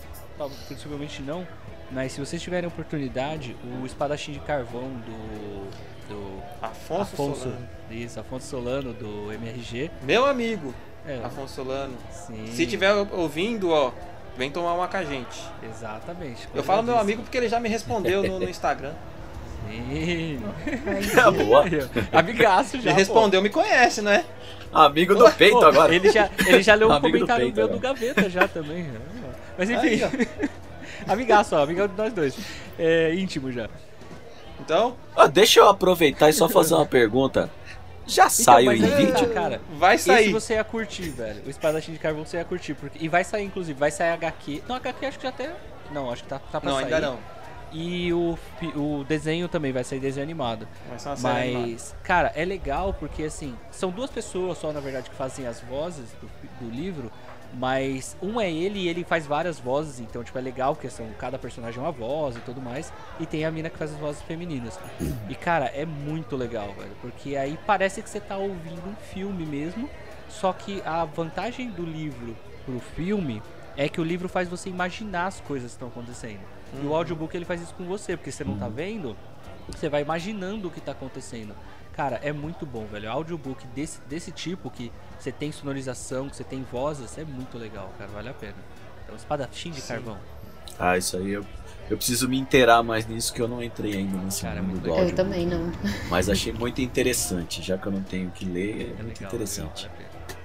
possivelmente não, mas se vocês tiverem oportunidade, o espadachim de carvão do. do Afonso, Afonso. Solano. Isso, Afonso Solano do MRG. Meu amigo, É, Afonso Solano. sim, Se tiver ouvindo, ó, vem tomar uma com a gente. Exatamente. Eu falo meu amigo porque ele já me respondeu no, no <laughs> Instagram. Sim. É <laughs> boa. <laughs> Amigaço já. Ele pô. respondeu, me conhece, né? Amigo do peito Pô, agora. Ele já, ele já leu um Amigo do comentário peito meu agora. do Gaveta já também. Mas enfim. Aí, ó. Amigaço, ó, amigão de nós dois. É íntimo já. Então, Ah, deixa eu aproveitar e só fazer uma pergunta. Já saiu mas em que vídeo? cara. vai Esse sair. você ia curtir, velho. O Espadachim de Carvão você ia curtir. Porque... E vai sair, inclusive, vai sair HQ. Não, HQ acho que já até. Não, acho que tá, tá pra Não, sair. ainda não. E o, o desenho também vai sair desenho animado. Vai ser uma série animada. Mas, cara, é legal porque assim, são duas pessoas só, na verdade, que fazem as vozes do, do livro. Mas um é ele e ele faz várias vozes, então tipo, é legal porque são, cada personagem é uma voz e tudo mais. E tem a mina que faz as vozes femininas. E cara, é muito legal, velho. Porque aí parece que você tá ouvindo um filme mesmo. Só que a vantagem do livro pro filme é que o livro faz você imaginar as coisas que estão acontecendo. E o audiobook ele faz isso com você, porque você não tá vendo, você vai imaginando o que tá acontecendo. Cara, é muito bom, velho. O audiobook desse, desse tipo, que você tem sonorização, que você tem vozes, é muito legal, cara. Vale a pena. Então, espadachim de Sim. carvão. Ah, isso aí eu, eu preciso me inteirar mais nisso que eu não entrei ainda nesse Cara, é mundo muito do áudio. Eu também não. Mas achei muito interessante, já que eu não tenho que ler, é, É muito legal, interessante. legal, vale a pena.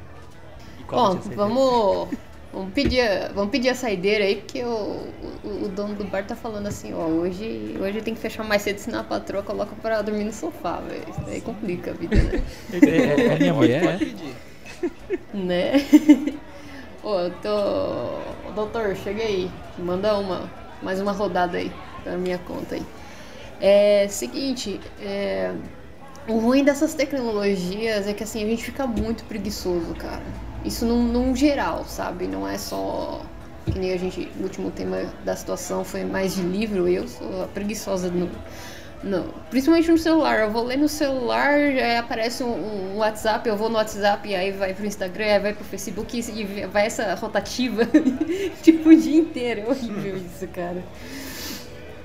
E qual Bom, vamos, vamos, pedir, a- vamos pedir a saideira aí, porque o, o, o dono do bar tá falando assim, ó, hoje, hoje tem que fechar mais cedo, senão a patroa coloca pra dormir no sofá, velho. Isso daí complica a vida, né? saideira? <laughs> É, é minha mulher, Pode é? pedir. né? <laughs> Ô, eu tô. Doutor, chega aí. Manda uma. Mais uma rodada aí. Pra minha conta aí. É. Seguinte, é. O ruim dessas tecnologias é que assim, a gente fica muito preguiçoso, cara. Isso num, num geral, sabe? Não é só. Que nem a gente. O último tema da situação foi mais de livro. Eu sou preguiçosa no, não, principalmente no celular. Eu vou ler no celular, aí aparece um, um WhatsApp, eu vou no WhatsApp, e aí vai pro Instagram, vai pro Facebook e vai essa rotativa, <laughs> tipo, o dia inteiro. É horrível isso, cara.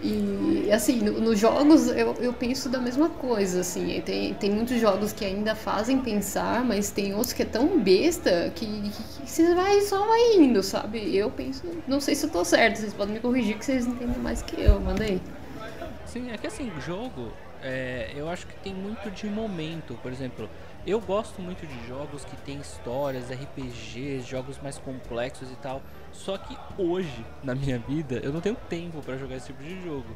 E assim, no- nos jogos eu, eu penso da mesma coisa, assim. Tem, tem muitos jogos que ainda fazem pensar, mas tem outros que é tão besta que, que, que você vai só vai indo, sabe? Eu penso, não sei se eu tô certo, vocês podem me corrigir que vocês entendem mais que eu, manda aí. Sim, é que assim, jogo, é, eu acho que tem muito de momento. Por exemplo, eu gosto muito de jogos que tem histórias, RPGs, jogos mais complexos e tal. Só que hoje, na minha vida, eu não tenho tempo pra jogar esse tipo de jogo.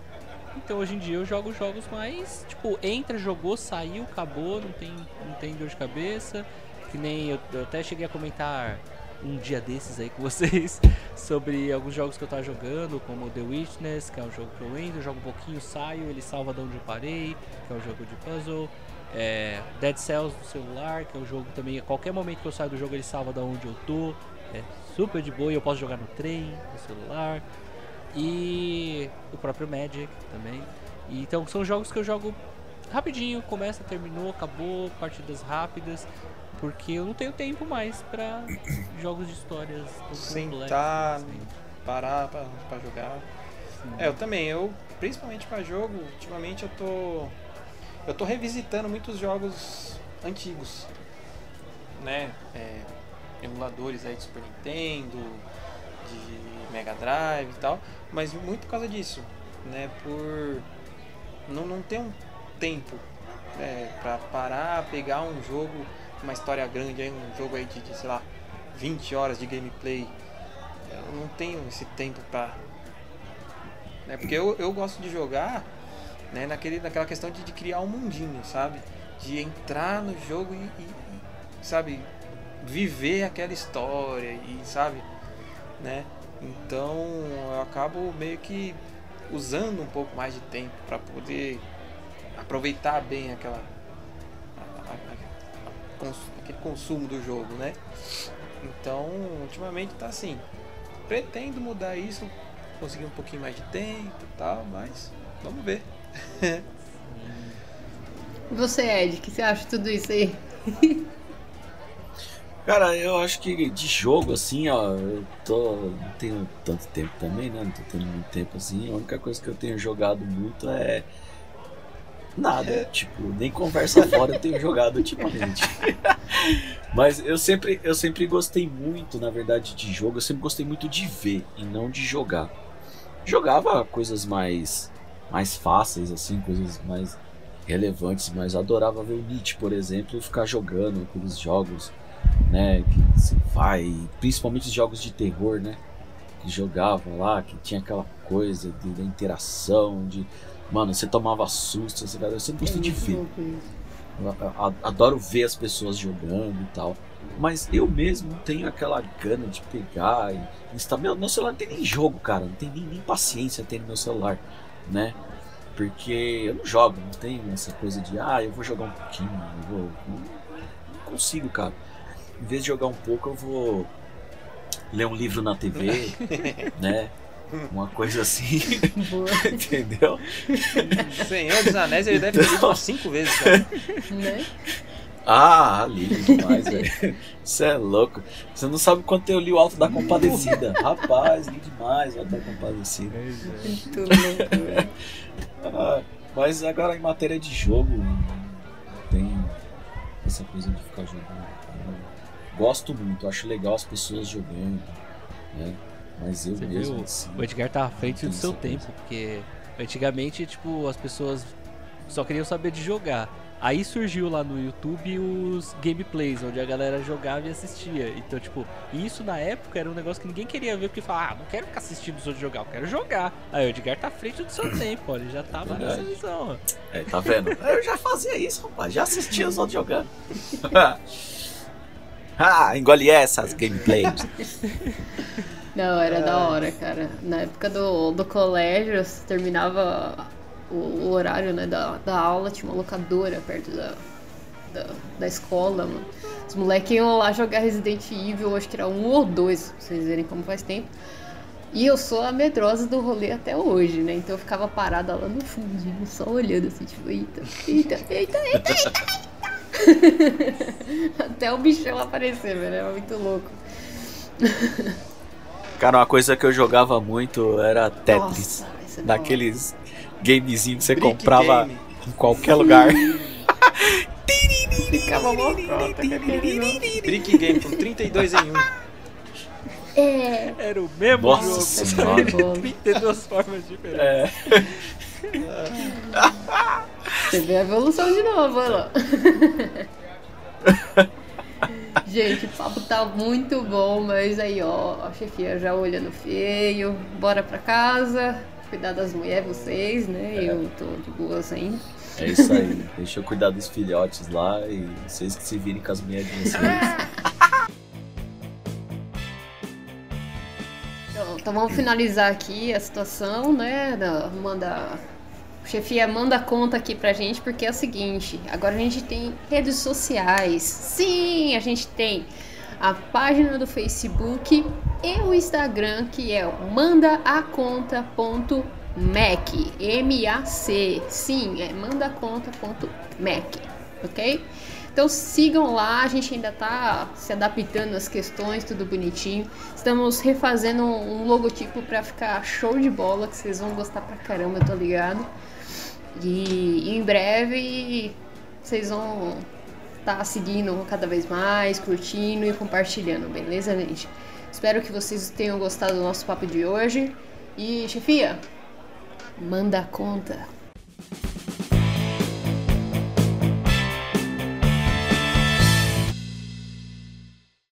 Então hoje em dia eu jogo jogos mais, tipo, entra, jogou, saiu, acabou, não tem, não tem dor de cabeça. Que nem eu, eu até cheguei a comentar um dia desses aí com <laughs> vocês sobre alguns jogos que eu tava jogando, como The Witness, que é um jogo que eu entro, jogo um pouquinho, saio, ele salva de onde eu parei, que é um jogo de puzzle. É, Dead Cells no celular, que é um jogo também, a qualquer momento que eu saio do jogo ele salva da onde eu tô. É super de boa e eu posso jogar no trem, no celular. E o próprio Magic também. E, então são jogos que eu jogo rapidinho, começa, terminou, acabou, partidas rápidas. Porque eu não tenho tempo mais pra <coughs> jogos de histórias Sentar, assim. parar pra, pra jogar. Sim. É, eu também, eu, principalmente pra jogo, ultimamente eu tô. Eu tô revisitando muitos jogos antigos. Né? É, emuladores aí de Super Nintendo, de Mega Drive e tal. Mas muito por causa disso. Né? Por não, não ter um tempo é, pra parar, pegar um jogo, uma história grande aí, um jogo aí de, de, sei lá, 20 horas de gameplay. Eu não tenho esse tempo pra né? Porque eu, eu gosto de jogar né, naquele, naquela questão de, de criar um mundinho, sabe? De entrar no jogo e- e, sabe, viver aquela história e, sabe, né? Então eu acabo meio que usando um pouco mais de tempo para poder aproveitar bem aquela a- a- a- cons- aquele consumo do jogo, né? Então, ultimamente tá assim. Pretendo mudar isso, conseguir um pouquinho mais de tempo tal, mas vamos ver. <laughs> Você, Ed, que você acha tudo isso aí? <laughs> Cara, eu acho que de jogo, assim, ó, eu tô. Não tenho tanto tempo também, né? Não tô tendo muito tempo assim. A única coisa que eu tenho jogado muito é. Nada. Tipo, nem conversa fora eu tenho jogado ultimamente. <laughs> Mas eu sempre, eu sempre gostei muito, na verdade, de jogo. Eu sempre gostei muito de ver e não de jogar. Jogava coisas mais, mais fáceis, assim, coisas mais relevantes, mas adorava ver o Nietzsche, por exemplo, ficar jogando aqueles jogos né? Que você vai, principalmente os jogos de terror, né? Que jogava lá, que tinha aquela coisa de, da interação, de Mano, você tomava susto, você, eu sempre gostei de ver. adoro ver as pessoas jogando e tal. Mas eu mesmo tenho aquela gana de pegar e instalar. Meu, meu celular não tem nem jogo, cara. Não tem nem, nem paciência ter no meu celular, né? Porque eu não jogo, não tenho essa coisa de, ah, eu vou jogar um pouquinho, eu vou. Não, não consigo, cara. Em vez de jogar um pouco, eu vou ler um livro na TV, <laughs> né? Uma coisa assim, <laughs> entendeu? Senhor dos Anéis ele deve ter visto umas 5 vezes, cara. né? Ah, lindo demais, velho. Você é louco. Você não sabe quanto eu li o Alto da Compadecida. Rapaz, li demais o Alto da Compadecida. Muito <laughs> louco, velho. Ah, mas agora em matéria de jogo, não tem essa coisa de ficar jogando. Eu gosto muito, acho legal as pessoas jogando, né? Mas eu Você mesmo viu? assim. O Edgar tá à frente do seu essa coisa. tempo, porque antigamente, tipo, as pessoas só queriam saber de jogar. Aí surgiu lá no YouTube os gameplays, onde a galera jogava e assistia. Então, tipo, isso na época era um negócio que ninguém queria ver, porque falava, ah, não quero ficar assistindo os outros jogar, eu quero jogar. Aí o Edgar tá à frente do seu <coughs> tempo, ó, ele já tava nessa Verdade. visão, ó. É, tá vendo? <laughs> Eu já fazia isso, rapaz. Já assistia os outros jogando. <laughs> <laughs> ah, engole essas gameplays. <laughs> Não, era da hora, cara. Na época do, do colégio, terminava o, o horário né, da, da aula, tinha uma locadora perto da, da, da escola, mano. Os moleques iam lá jogar Resident Evil, acho que era um ou dois, pra vocês verem como faz tempo. E eu sou a medrosa do rolê até hoje, né? Então eu ficava parada lá no fundinho, só olhando assim, tipo, eita, eita, eita, eita, eita. <laughs> Até o bichão aparecer, velho. Era muito louco. Cara, uma coisa que eu jogava muito era Tetris. Nossa, é. Daqueles gamezinhos que você Brick comprava game. em qualquer lugar. <laughs> Ficava mó cota com aquele jogo. Brick Game com 32 em 1. É. Era o mesmo Nossa jogo, Senhora. só em 32 formas diferentes. É. <laughs> Você vê a evolução de novo, olha lá. <laughs> Gente, o papo tá muito bom, mas aí, ó, a chefia já olhando feio. Bora pra casa, cuidar das mulheres, vocês, né? Eu tô de boas ainda. É isso aí. <laughs> Deixa eu cuidar dos filhotes lá e vocês que se virem com as mulheres de vocês. <laughs> Então, então vamos finalizar aqui a situação, né? da- Manda. Chefia, manda conta aqui pra gente, porque é o seguinte: agora a gente tem redes sociais. Sim, a gente tem a página do Facebook e o Instagram, que é o mandaaconta.mac. M-A-C. Sim, é mandaaconta.mac. Ok? Então sigam lá, a gente ainda tá se adaptando às questões, tudo bonitinho. Estamos refazendo um logotipo pra ficar show de bola, que vocês vão gostar pra caramba, eu tô ligado. E em breve vocês vão estar seguindo cada vez mais, curtindo e compartilhando, beleza, gente? Espero que vocês tenham gostado do nosso papo de hoje. E, chefia, manda a conta.